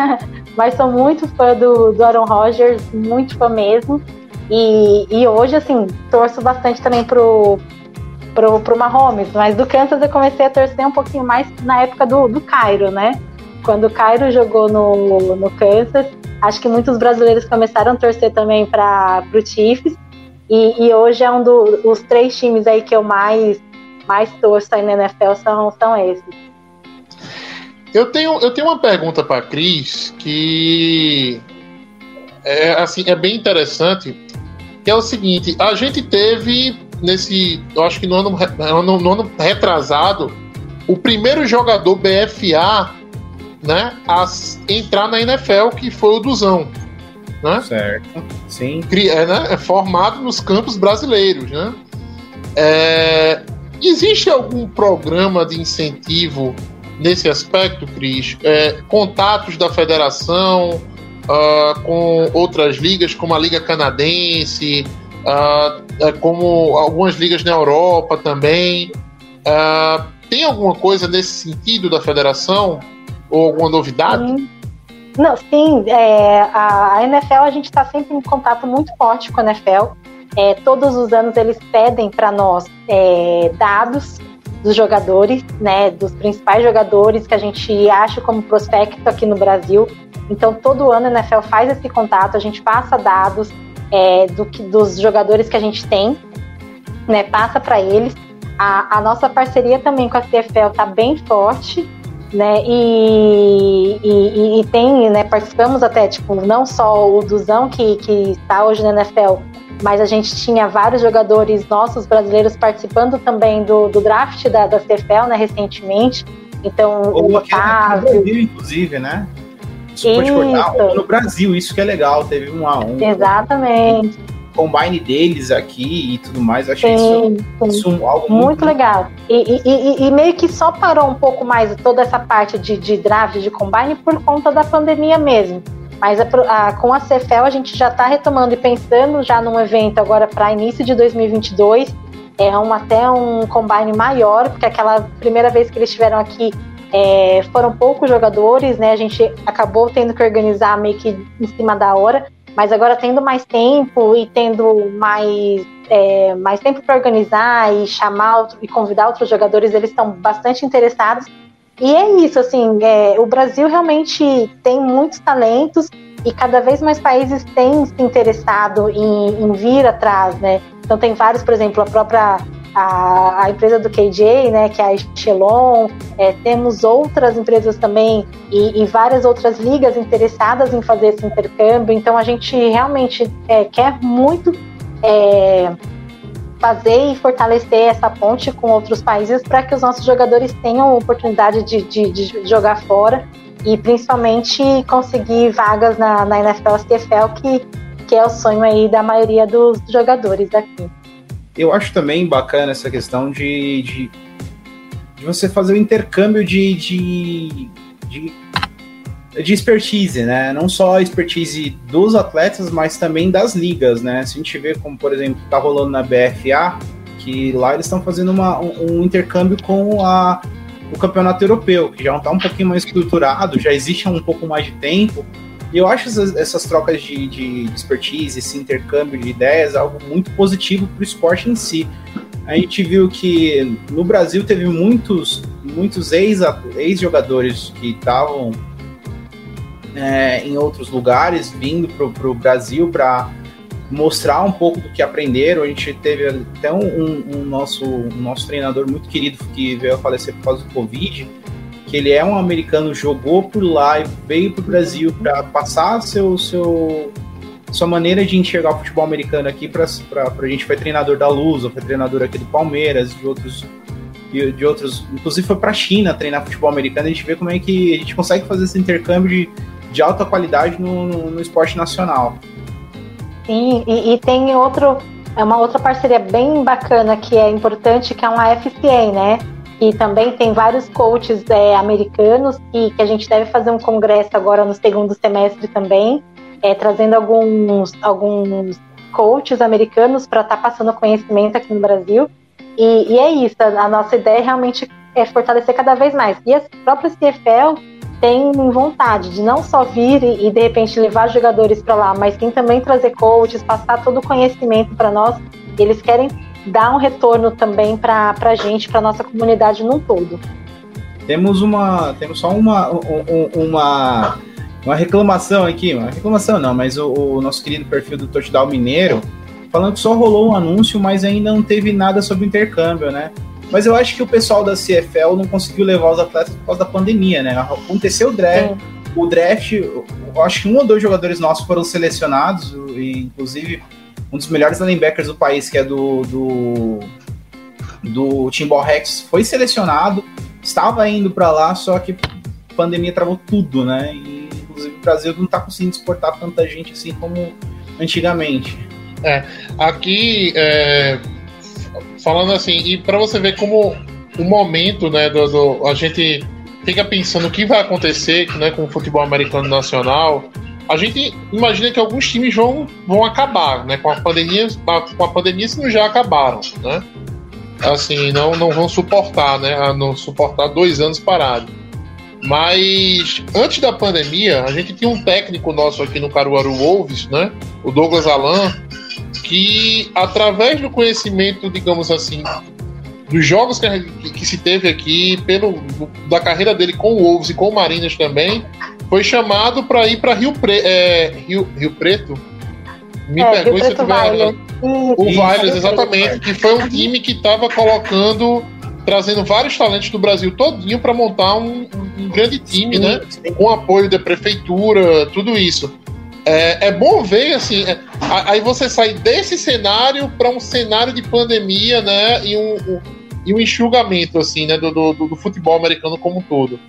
<laughs> Mas sou muito fã do, do Aaron Rodgers, muito fã mesmo. E, e hoje, assim, torço bastante também pro, pro, pro Mahomes, mas do Kansas eu comecei a torcer um pouquinho mais na época do, do Cairo, né? Quando o Cairo jogou no, no Kansas, acho que muitos brasileiros começaram a torcer também para o Chiefs. E, e, hoje é um dos três times aí que eu mais, mais torço aí na NFL são, são esses. Eu tenho, eu tenho uma pergunta para Cris que é, assim, é bem interessante, que é o seguinte, a gente teve nesse, eu acho que no ano, no, no ano retrasado, o primeiro jogador BFA né, a entrar na NFL, que foi o Duzão. Né? Certo, sim. É, né, é formado nos campos brasileiros. Né? É, existe algum programa de incentivo nesse aspecto, Cris? É, contatos da federação uh, com outras ligas, como a Liga Canadense, uh, como algumas ligas na Europa também. Uh, tem alguma coisa nesse sentido da federação? Ou alguma novidade? Não, sim, é, a, a NFL a gente está sempre em contato muito forte com a NFL. É, todos os anos eles pedem para nós é, dados dos jogadores, né, dos principais jogadores que a gente acha como prospecto aqui no Brasil. Então, todo ano a NFL faz esse contato, a gente passa dados é, do que, dos jogadores que a gente tem, né, passa para eles. A, a, nossa parceria também com a CFL está bem forte, né, e, e, e, tem, né, participamos até, tipo, não só o Duzão que, que está hoje na NFL, mas a gente tinha vários jogadores nossos brasileiros participando também do, do draft da, da CFL, né, recentemente. Então, o Otávio... Brasil, inclusive, né? Cortar, no Brasil, isso que é legal, teve um a um. Exatamente. Combine deles aqui e tudo mais, achei sim, isso, isso algo muito, muito legal. E, e, e, meio que só parou um pouco mais toda essa parte de, de draft, de combine, por conta da pandemia mesmo. Mas a, a, com a CFL a gente já está retomando e pensando já num evento agora para início de 2022. É um, até um combine maior, porque aquela primeira vez que eles estiveram aqui é, foram poucos jogadores, né? A gente acabou tendo que organizar meio que em cima da hora, mas agora tendo mais tempo e tendo mais, é, mais tempo para organizar e chamar outro, e convidar outros jogadores, eles estão bastante interessados. E é isso, assim, é, o Brasil realmente tem muitos talentos e cada vez mais países têm se interessado em, em vir atrás, né? Então tem vários, por exemplo, a própria a, a empresa do KJ, né, que é a Echelon, é, temos outras empresas também e, e, várias outras ligas interessadas em fazer esse intercâmbio. Então a gente realmente é, quer muito é, fazer e fortalecer essa ponte com outros países para que os nossos jogadores tenham oportunidade de, de, de, jogar fora e principalmente conseguir vagas na, na NFL CFL, que, que é o sonho aí da maioria dos jogadores aqui eu acho também bacana essa questão de, de, de você fazer o intercâmbio de, de, de, de, expertise, né? Não só a expertise dos atletas, mas também das ligas, né? Se a gente vê como, por exemplo, tá rolando na BFA, que lá eles estão fazendo uma, um, um intercâmbio com a, o campeonato europeu, que já está um pouquinho mais estruturado, já existe há um pouco mais de tempo, e eu acho essas, essas trocas de, de expertise, esse intercâmbio de ideias, algo muito positivo para o esporte em si. A gente viu que no Brasil teve muitos, muitos ex-jogadores que estavam é, em outros lugares, vindo para o Brasil para mostrar um pouco do que aprenderam. A gente teve até um, um, um nosso, um nosso treinador muito querido que veio a falecer por causa do Covid, que ele é um americano, jogou por lá e veio para o Brasil para passar seu, seu, sua maneira de enxergar o futebol americano aqui para a gente. Foi treinador da Luz, foi treinador aqui do Palmeiras, de outros. De, de outros inclusive foi para a China treinar futebol americano. A gente vê como é que a gente consegue fazer esse intercâmbio de, de alta qualidade no, no, no esporte nacional. Sim, e, e tem outro, é uma outra parceria bem bacana que é importante, que é uma FCA, né? E também tem vários coaches é, americanos e que a gente deve fazer um congresso agora no segundo semestre também, é, trazendo alguns, alguns coaches americanos para estar tá passando conhecimento aqui no Brasil. E, e, é isso, a nossa ideia é realmente é, fortalecer cada vez mais. E a própria CFL tem vontade de não só vir e, e de repente levar jogadores para lá, mas sim também trazer coaches, passar todo o conhecimento para nós. Eles querem dar um retorno também para a gente, para nossa comunidade num todo. Temos uma. Temos só uma. uma uma reclamação aqui, uma reclamação não, mas o, o, nosso querido perfil do Touchdown Mineiro falando que só rolou um anúncio, mas ainda não teve nada sobre intercâmbio, né? Mas eu acho que o pessoal da CFL não conseguiu levar os atletas por causa da pandemia, né? Aconteceu o draft, o draft, eu acho que um ou dois jogadores nossos foram selecionados, e inclusive um dos melhores linebackers do país, que é do, do, do Timbal Rex, foi selecionado, estava indo para lá, só que pandemia travou tudo, né? E, inclusive o Brasil não está conseguindo exportar tanta gente assim como antigamente. É, aqui, é, falando assim, e para você ver como o momento, né, do, do, a gente fica pensando o que vai acontecer né, com o futebol americano nacional, a gente imagina que alguns times vão, vão acabar, né? Com a pandemia, com a pandemia se não já acabaram, né? Assim, não, não vão suportar, né? A não suportar dois anos parados. Mas antes da pandemia, a gente tinha um técnico nosso aqui no Caruaru Wolves, né? O Douglas Alan, que através do conhecimento, digamos assim, dos jogos que, que, se teve aqui, pelo da carreira dele com o Wolves e com o Marinas também, foi chamado para ir para Rio, Pre, é, Rio, Rio Preto. Me é, pergunte se eu tiver O Vailes, exatamente, que foi um time que estava colocando, trazendo vários talentos do Brasil todinho para montar um, um, grande time, sim, né? Sim. Com apoio da prefeitura, tudo isso. É, é bom ver, assim, é, aí você sai desse cenário para um cenário de pandemia, né? E um, um, e um enxugamento, assim, né? Do, do, do futebol americano como um todo.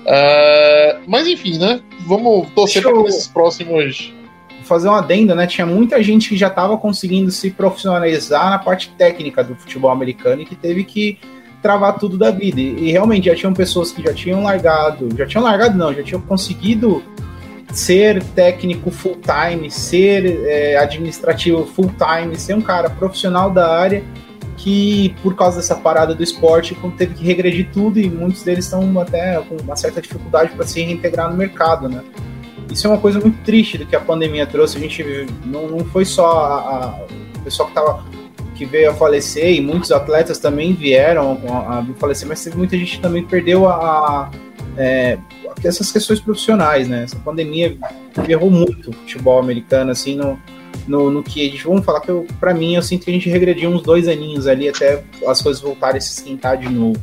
Uh, mas enfim, né? Vamos torcer para esses próximos. Fazer uma adenda, né? Tinha muita gente que já estava conseguindo se profissionalizar na parte técnica do futebol americano e que teve que travar tudo da vida. E, e realmente já tinham pessoas que já tinham largado, já tinham largado, não, já tinham conseguido ser técnico full time, ser é, administrativo full time, ser um cara profissional da área que, por causa dessa parada do esporte, teve que regredir tudo e muitos deles estão até com uma certa dificuldade para se reintegrar no mercado, né? Isso é uma coisa muito triste do que a pandemia trouxe. A gente não, não foi só a, a, o pessoal que tava que veio a falecer e muitos atletas também vieram a, a falecer, mas teve muita gente que também perdeu a, é, essas questões profissionais, né? Essa pandemia ferrou muito o futebol americano, assim, no, no, no que a gente, vamos falar que para mim eu sinto que a gente regrediu uns dois aninhos ali até as coisas voltarem a se esquentar de novo.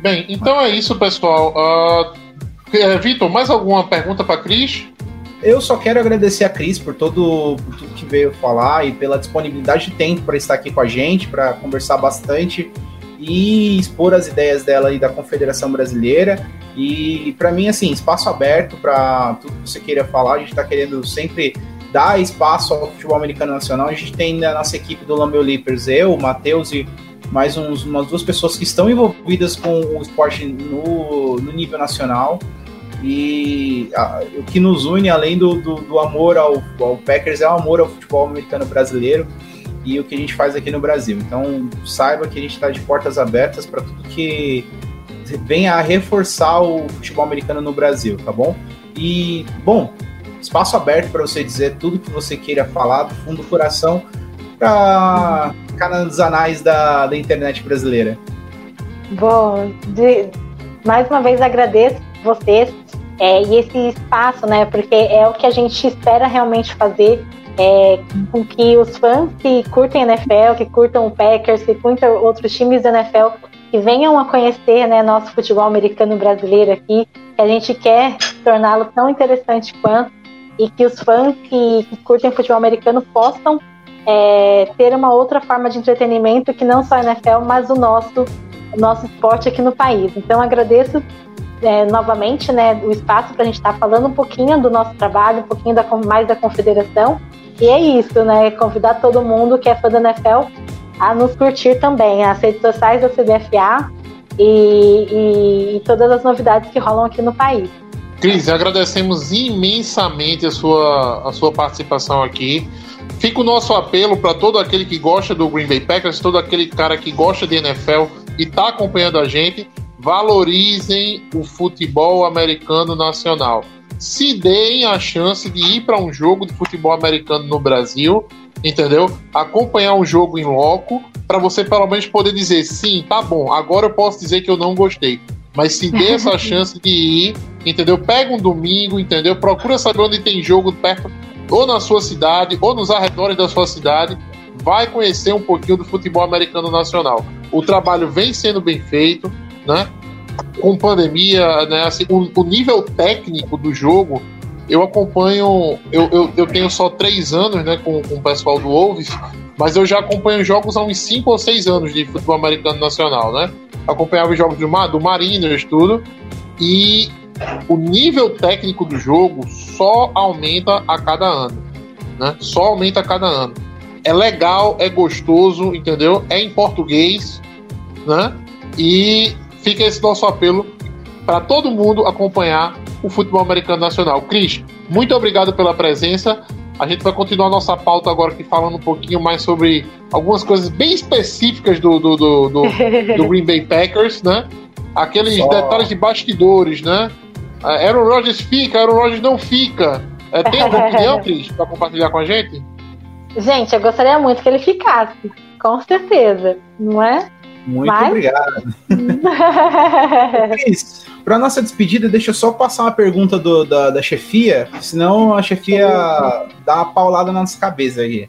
Bem, então é isso, pessoal. Uh, Vitor, mais alguma pergunta para Cris? Eu só quero agradecer a Cris por, todo, por tudo que veio falar e pela disponibilidade de tempo para estar aqui com a gente, para conversar bastante e expor as ideias dela e da Confederação Brasileira. E para mim, assim, espaço aberto para tudo que você queira falar. A gente está querendo sempre dar espaço ao futebol americano nacional. A gente tem na nossa equipe do Lambeu Leapers, eu, o Matheus e mais uns, umas duas pessoas que estão envolvidas com o esporte no, no nível nacional. E a, o que nos une, além do, do, do amor ao, ao, Packers, é o amor ao futebol americano brasileiro e o que a gente faz aqui no Brasil. Então, saiba que a gente está de portas abertas para tudo que venha a reforçar o futebol americano no Brasil, tá bom? E, bom, espaço aberto para você dizer tudo que você queira falar do fundo do coração para ficar nos anais da, da internet brasileira. Bom, de, mais uma vez agradeço vocês é, e esse espaço, né? Porque é o que a gente espera realmente fazer é, com que os fãs que curtem NFL, que curtam o Packers, que curtam outros times da NFL, que venham a conhecer né, nosso futebol americano brasileiro aqui, que a gente quer torná-lo tão interessante quanto e que os fãs que, que curtem futebol americano possam é, ter uma outra forma de entretenimento que não só a NFL, mas o nosso, o nosso esporte aqui no país. Então agradeço é, novamente né, o espaço para a gente estar tá falando um pouquinho do nosso trabalho, um pouquinho da, mais da confederação. E é isso, né? Convidar todo mundo que é fã da NFL a nos curtir também as redes sociais da CBFA e, e, e todas as novidades que rolam aqui no país. Cris, agradecemos imensamente a sua, a sua participação aqui. Fica o nosso apelo para todo aquele que gosta do Green Bay Packers, todo aquele cara que gosta de NFL e está acompanhando a gente. valorizem o futebol americano nacional. Se deem a chance de ir para um jogo de futebol americano no Brasil, entendeu? Acompanhar um jogo em loco, para você pelo menos poder dizer: sim, tá bom, agora eu posso dizer que eu não gostei. Mas se dê essa <laughs> chance de ir, entendeu? Pega um domingo, entendeu? Procura saber onde tem jogo perto, ou na sua cidade, ou nos arredores da sua cidade. Vai conhecer um pouquinho do futebol americano nacional. O trabalho vem sendo bem feito, né? Com pandemia, né? Assim, o, o nível técnico do jogo, eu acompanho. Eu, eu, eu tenho só três anos, né? Com, com o pessoal do Wolves, mas eu já acompanho jogos há uns cinco ou seis anos de futebol americano nacional, né? Acompanhava os jogos do, do Mariners, tudo. E o nível técnico do jogo só aumenta a cada ano. Né? Só aumenta a cada ano. É legal, é gostoso, entendeu? É em português, né? E fica esse nosso apelo para todo mundo acompanhar o futebol americano nacional. Cris, muito obrigado pela presença. A gente vai continuar nossa pauta agora aqui falando um pouquinho mais sobre algumas coisas bem específicas do, do, do, do, <laughs> do Green Bay Packers, né? Aqueles Só. detalhes de bastidores, né? Aaron Rodgers fica, Aaron Rodgers não fica. É, tem alguma opinião, <laughs> Cris, para compartilhar com a gente? Gente, eu gostaria muito que ele ficasse, com certeza, não é? Muito Mas- obrigado. <laughs> Cris, para nossa despedida, deixa eu só passar uma pergunta do- da, da chefia, senão a chefia dá uma paulada na nossa cabeça aqui.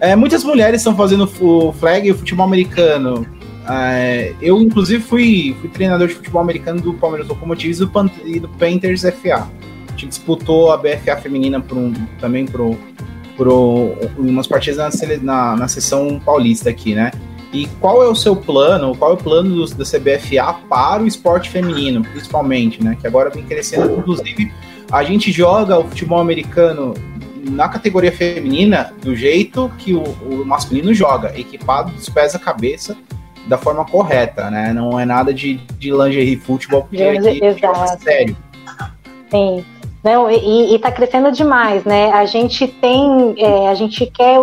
É, muitas mulheres estão fazendo o flag e o futebol americano. É, eu, inclusive, fui, fui treinador de futebol americano do Palmeiras Locomotives e do, Pan- e do Panthers FA. A gente disputou a BFA feminina por um, também por, por umas partidas na, na, na sessão paulista aqui, né? E qual é o seu plano, qual é o plano do, da CBFA para o esporte feminino, principalmente, né? Que agora vem crescendo. Inclusive, a gente joga o futebol americano na categoria feminina do jeito que o, o masculino joga, equipado dos pés à cabeça, da forma correta, né? Não é nada de, de lingerie futebol, porque aqui é sério. Sim. Não, e, e tá crescendo demais, né? A gente tem, é, a gente quer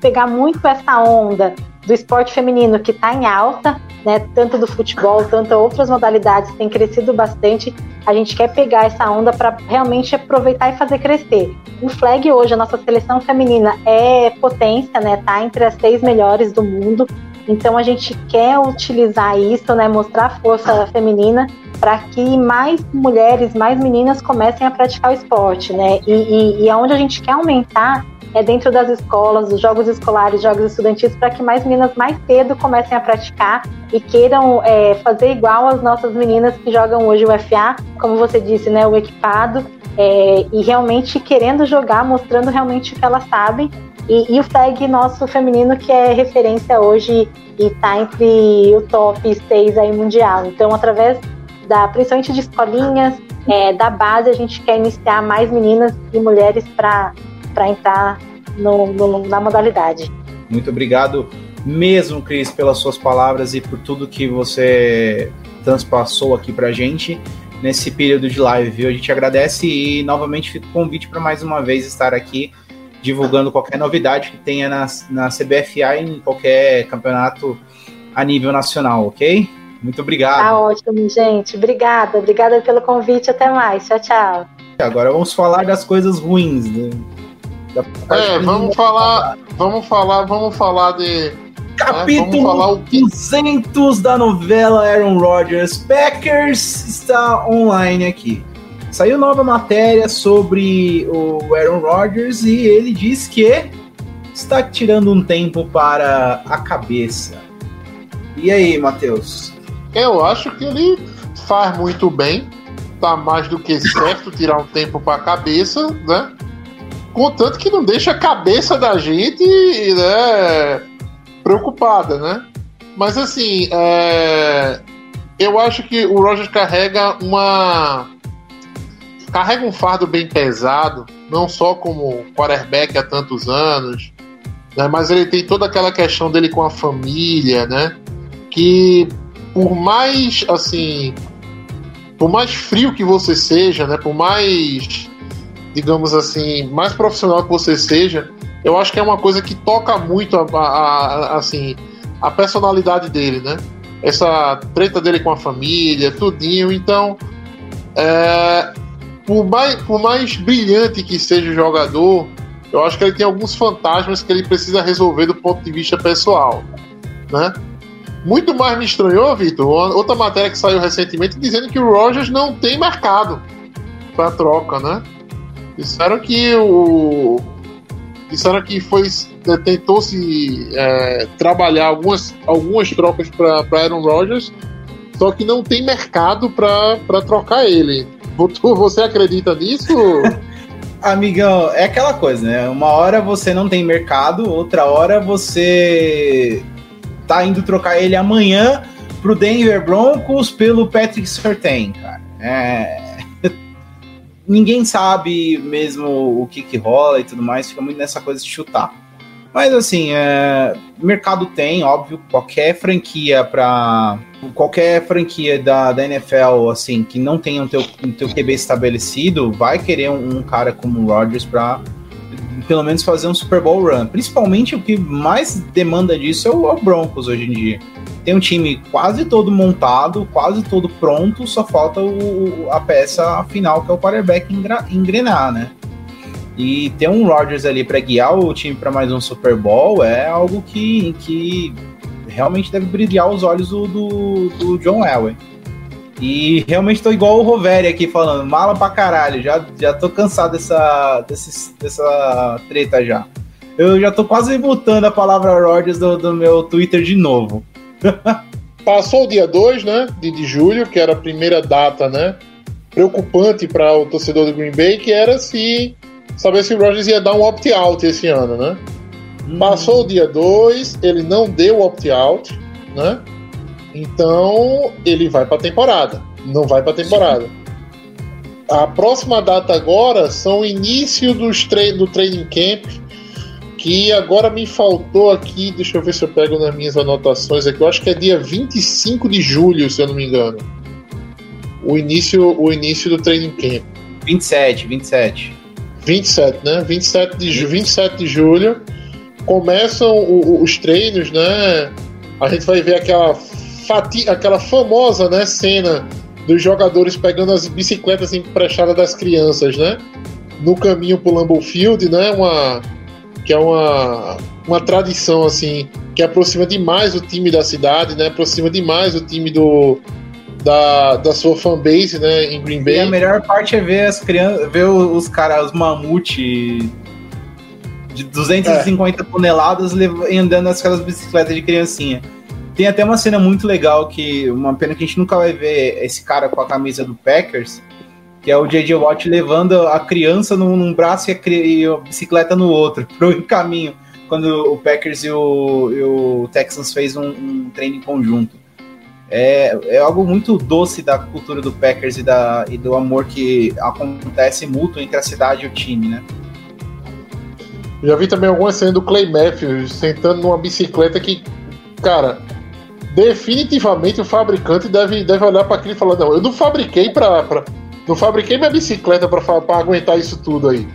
pegar muito essa onda do esporte feminino que está em alta, né? Tanto do futebol, tanto outras modalidades tem crescido bastante. A gente quer pegar essa onda para realmente aproveitar e fazer crescer. O flag hoje, a nossa seleção feminina é potência, né? Tá entre as seis melhores do mundo. Então a gente quer utilizar isso, né? Mostrar a força feminina para que mais mulheres, mais meninas comecem a praticar o esporte, né? E, e, e aonde a gente quer aumentar é dentro das escolas, dos jogos escolares, jogos estudantis, para que mais meninas mais cedo comecem a praticar e queiram é, fazer igual as nossas meninas que jogam hoje o FA, como você disse, né? O equipado, é, e realmente querendo jogar, mostrando realmente o que elas sabem. E, e o flag nosso feminino, que é referência hoje e está entre o top 6 aí mundial. Então, através da, principalmente de escolinhas, é, da base, a gente quer iniciar mais meninas e mulheres para entrar no, no- na modalidade. Muito obrigado mesmo, Cris, pelas suas palavras e por tudo que você transpassou aqui pra gente nesse período de live, viu? A gente agradece e novamente fica o convite para mais uma vez estar aqui divulgando qualquer novidade que tenha na, na CBFA e em qualquer campeonato a nível nacional, ok? Muito obrigado. Tá ótimo, gente. Obrigada, obrigada pelo convite. Até mais. Tchau, tchau. Agora vamos falar das coisas ruins. Né? Da parte É, vamos falar, vamos falar, vamos falar de Capítulo vamos falar o que- 200 da novela Aaron Rodgers. Packers está online aqui. Saiu nova matéria sobre o Aaron Rodgers e ele diz que está tirando um tempo para a cabeça. E aí, Matheus? Eu acho que ele faz muito bem. Tá mais do que certo tirar um tempo pra cabeça, né? Contanto que não deixa a cabeça da gente, né? Preocupada, né? Mas assim, é, eu acho que o Rogers carrega uma. Carrega um fardo bem pesado, não só como quarterback há tantos anos, né? mas ele tem toda aquela questão dele com a família, né? Que por mais assim, por mais frio que você seja, né, por mais digamos assim, mais profissional que você seja, eu acho que é uma coisa que toca muito a, a- a- assim a personalidade dele, né? essa treta dele com a família, tudinho. Então, é, por, mais, por mais brilhante que seja o jogador, eu acho que ele tem alguns fantasmas que ele precisa resolver do ponto de vista pessoal, né? Muito mais me estranhou, Vitor, outra matéria que saiu recentemente dizendo que o Rogers não tem mercado para troca, né? Disseram que o disseram que foi tentou se é, trabalhar algumas, algumas trocas para Aaron Rodgers, só que não tem mercado para trocar ele. Você acredita nisso? <laughs> Amigão, é aquela coisa, né? Uma hora você não tem mercado, outra hora você tá indo trocar ele amanhã pro Denver Broncos pelo Patrick Surtain, cara. É... <laughs> Ninguém sabe mesmo o que que rola e tudo mais, fica muito nessa coisa de chutar. Mas assim, é... mercado tem, óbvio, qualquer franquia para qualquer franquia da, da NFL, assim, que não tenha o teu, o teu QB estabelecido, vai querer um, um cara como o Rodgers para pelo menos fazer um Super Bowl run. Principalmente o que mais demanda disso é o Broncos hoje em dia. Tem um time quase todo montado, quase todo pronto, só falta o, a peça final, que é o quarterback engrenar, né? E ter um Rodgers ali para guiar o time para mais um Super Bowl é algo que, que realmente deve brilhar os olhos do, do, do John Elway. E realmente tô igual o Roveri aqui falando, mala pra caralho, já, já tô cansado dessa, desse, dessa treta já. Eu já tô quase botando a palavra Rodgers do, do meu Twitter de novo. <laughs> Passou o dia 2, né, de, de julho, que era a primeira data, né, preocupante para o torcedor do Green Bay, que era se saber se o Rodgers ia dar um opt-out esse ano, né? Hum. Passou o dia 2, ele não deu opt-out, né? Então ele vai para a temporada, não vai para a temporada. A próxima data agora são o início dos tre do training camp, que agora me faltou aqui, deixa eu ver se eu pego nas minhas anotações aqui, eu acho que é dia 25 de julho, se eu não me engano. O início, o início do training camp. 27, 27. 27, né? 27 de, 27 de julho começam o, o, os treinos, né? A gente vai ver aquela fati aquela famosa né, cena dos jogadores pegando as bicicletas emprestadas das crianças, né? No caminho pro Lambeau Field, né? Uma, que é uma, uma tradição, assim, que aproxima demais o time da cidade, né? Aproxima demais o time do, da, da sua fanbase, né? Em Green Bay. E a melhor parte é ver as crianças, ver os caras, os mamute de 250 é. toneladas andando aquelas bicicletas de criancinha. Tem até uma cena muito legal que, uma pena que a gente nunca vai ver esse cara com a camisa do Packers, que é o J.J. Watt levando a criança num, num braço e a, e a, bicicleta no outro, <laughs> pro caminho, quando o Packers e o, e o Texans fez um, um treino em conjunto. É, é algo muito doce da cultura do Packers e, da, e do amor que acontece mútuo entre a cidade e o time, né? Já vi também alguma cena do Clay Matthews sentando numa bicicleta que, cara, definitivamente o fabricante deve, deve olhar para aquilo e falar: não, eu não fabriquei para. Não fabriquei minha bicicleta para aguentar isso tudo aí.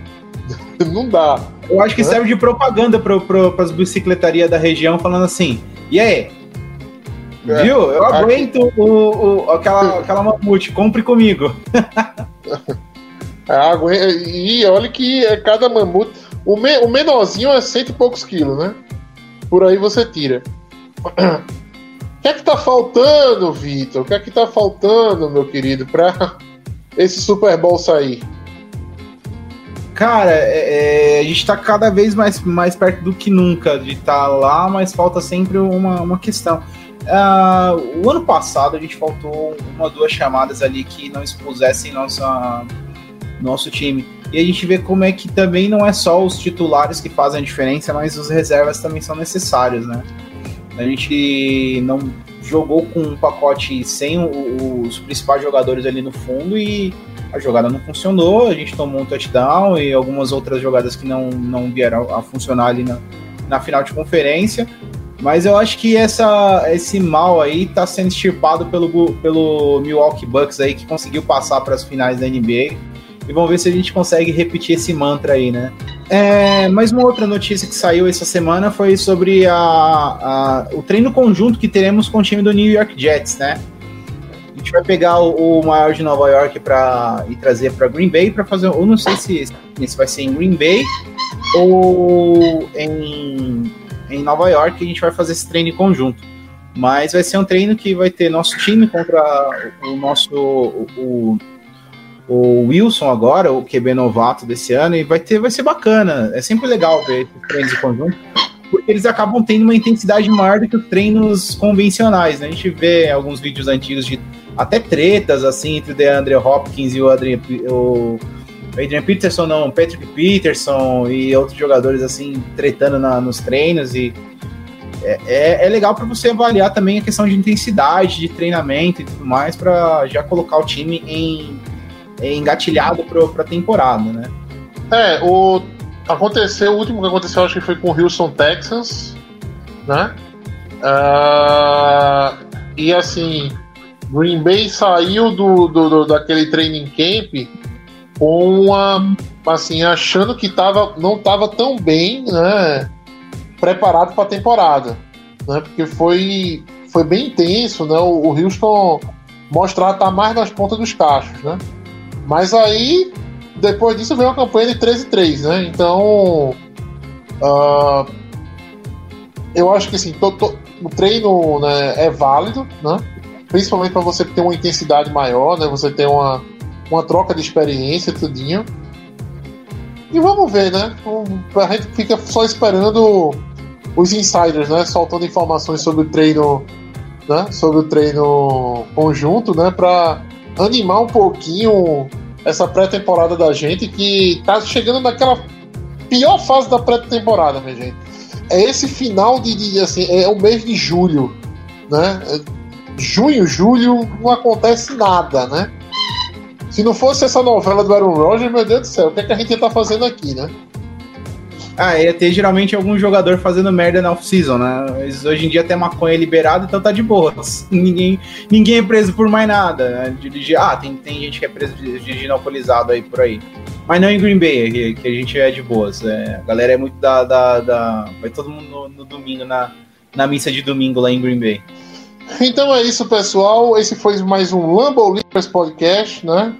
<laughs> não dá. Eu acho que né? serve de propaganda para as bicicletarias da região, falando assim: e aí? É, Viu? Eu aguento aqui... o, o, aquela, aquela mamute, compre comigo. <laughs> é, e olha que é cada mamute. O, me, o menorzinho é cento e poucos quilos, né? Por aí você tira. <clears throat> O que é que tá faltando, Vitor? O que é que tá faltando, meu querido, pra esse Super Bowl sair? Cara, é, é, a gente tá cada vez mais, mais perto do que nunca de estar tá lá, mas falta sempre uma, uma questão. Uh, o ano passado a gente faltou uma duas chamadas ali que não expusessem nossa, nosso time. E a gente vê como é que também não é só os titulares que fazem a diferença, mas os reservas também são necessários, né? A gente não jogou com um pacote sem os principais jogadores ali no fundo e a jogada não funcionou. A gente tomou um touchdown e algumas outras jogadas que não, não vieram a funcionar ali na, na final de conferência. Mas eu acho que essa, esse mal aí tá sendo extirpado pelo, pelo Milwaukee Bucks aí, que conseguiu passar para as finais da NBA. E vamos ver se a gente consegue repetir esse mantra aí, né? É, mais uma outra notícia que saiu essa semana foi sobre a, a- o treino conjunto que teremos com o time do New York Jets, né? A gente vai pegar o, o maior de Nova York para e trazer para Green Bay para fazer. Eu não sei se, se vai ser em Green Bay ou em, em Nova York. A gente vai fazer esse treino conjunto. Mas vai ser um treino que vai ter nosso time contra o nosso o, o- o Wilson agora, o QB novato desse ano, e vai ter, vai ser bacana. É sempre legal ver esses treinos em conjunto, porque eles acabam tendo uma intensidade maior do que os treinos convencionais. Né? A gente vê alguns vídeos antigos de até tretas assim entre o DeAndre Hopkins e o Adrian, o Adrian Peterson, não, Patrick Peterson e outros jogadores assim tretando na- nos treinos e é, é, é legal para você avaliar também a questão de intensidade, de treinamento e tudo mais, para já colocar o time em engatilhado para a temporada, né? É, o. Aconteceu, o último que aconteceu, acho que foi com o Houston Texans, né? Ah, e assim, Green Bay saiu do, do, do- daquele training camp com uma. Assim, achando que tava, não estava tão bem, né? Preparado para a temporada, né? Porque foi, foi bem intenso, né? O, o Houston mostrar estar mais nas pontas dos cachos, né? Mas aí depois disso veio uma campanha de 13-3, né? Então. ah, eu acho que assim, to- to- o treino né, é válido, né? Principalmente para você ter uma intensidade maior, né? Você ter uma, uma troca de experiência, tudinho. E vamos ver, né? A gente fica só esperando os insiders, né? Soltando informações sobre o treino, né? Sobre o treino conjunto, né? Para animar um pouquinho essa pré-temporada da gente que tá chegando naquela pior fase da pré-temporada, minha gente. É esse final de, de, assim, é o mês de julho, né? É Junho, julho, não acontece nada, né? Se não fosse essa novela do Aaron Rodgers, meu Deus do céu, o que, é que a gente ia estar fazendo aqui, né? Ah, ia ter geralmente algum jogador fazendo merda na off-season, né? Mas hoje em dia tem maconha liberada, então tá de boa. Ninguém, ninguém é preso por mais nada. Né? Ah, tem, tem gente que é preso dirigindo alcoolizado aí por aí. Mas não em Green Bay, que, que a gente é de boas. É, a galera é muito da. da, da- vai todo mundo no, no domingo, na, na missa de domingo lá em Green Bay. Então é isso, pessoal. Esse foi mais um Lambo Leapers Podcast, né?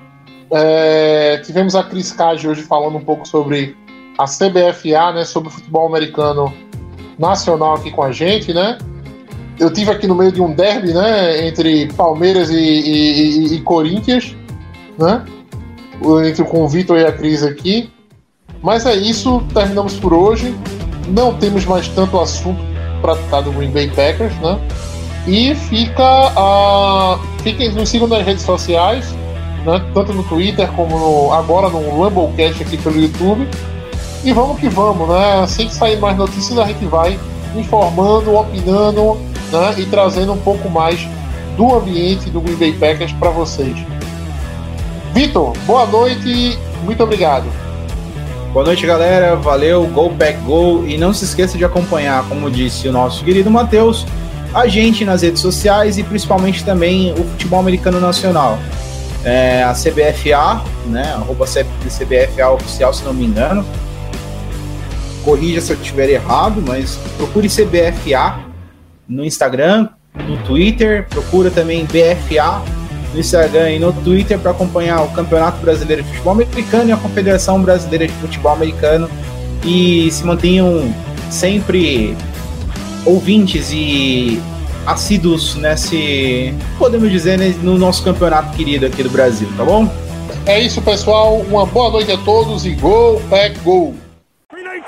É, tivemos a Cris Cage hoje falando um pouco sobre a CBFA, né? Sobre o futebol americano nacional aqui com a gente, né? Eu tive aqui no meio de um derby, né? Entre Palmeiras e, e- e- e Corinthians, né? Entre com o Vitor e a Cris aqui. Mas é isso, terminamos por hoje. Não temos mais tanto assunto para tratar do Green Bay Packers, né? E fica a. Fiquem, nos sigam nas redes sociais, né? tanto no Twitter como no- agora no Rumblecast aqui pelo YouTube. E vamos que vamos, né? Assim que sair mais notícias, a gente vai informando, opinando né? e trazendo um pouco mais do ambiente do Green Bay Packers para vocês. Vitor, boa noite e muito obrigado. Boa noite, galera. Valeu, Go Pack Go. E não se esqueça de acompanhar, como disse o nosso querido Matheus, a gente nas redes sociais e principalmente também o futebol americano nacional. É, a CBFA, né? Arroba CBFA oficial, se não me engano. Corrija se eu estiver errado, mas procure CBFA no Instagram, no Twitter, procura também BFA no Instagram e no Twitter para acompanhar o Campeonato Brasileiro de Futebol Americano e a Confederação Brasileira de Futebol Americano e se mantenham sempre ouvintes e assíduos nesse, podemos dizer, né, no nosso campeonato querido aqui do Brasil, tá bom? É isso, pessoal. Uma boa noite a todos e Go Pack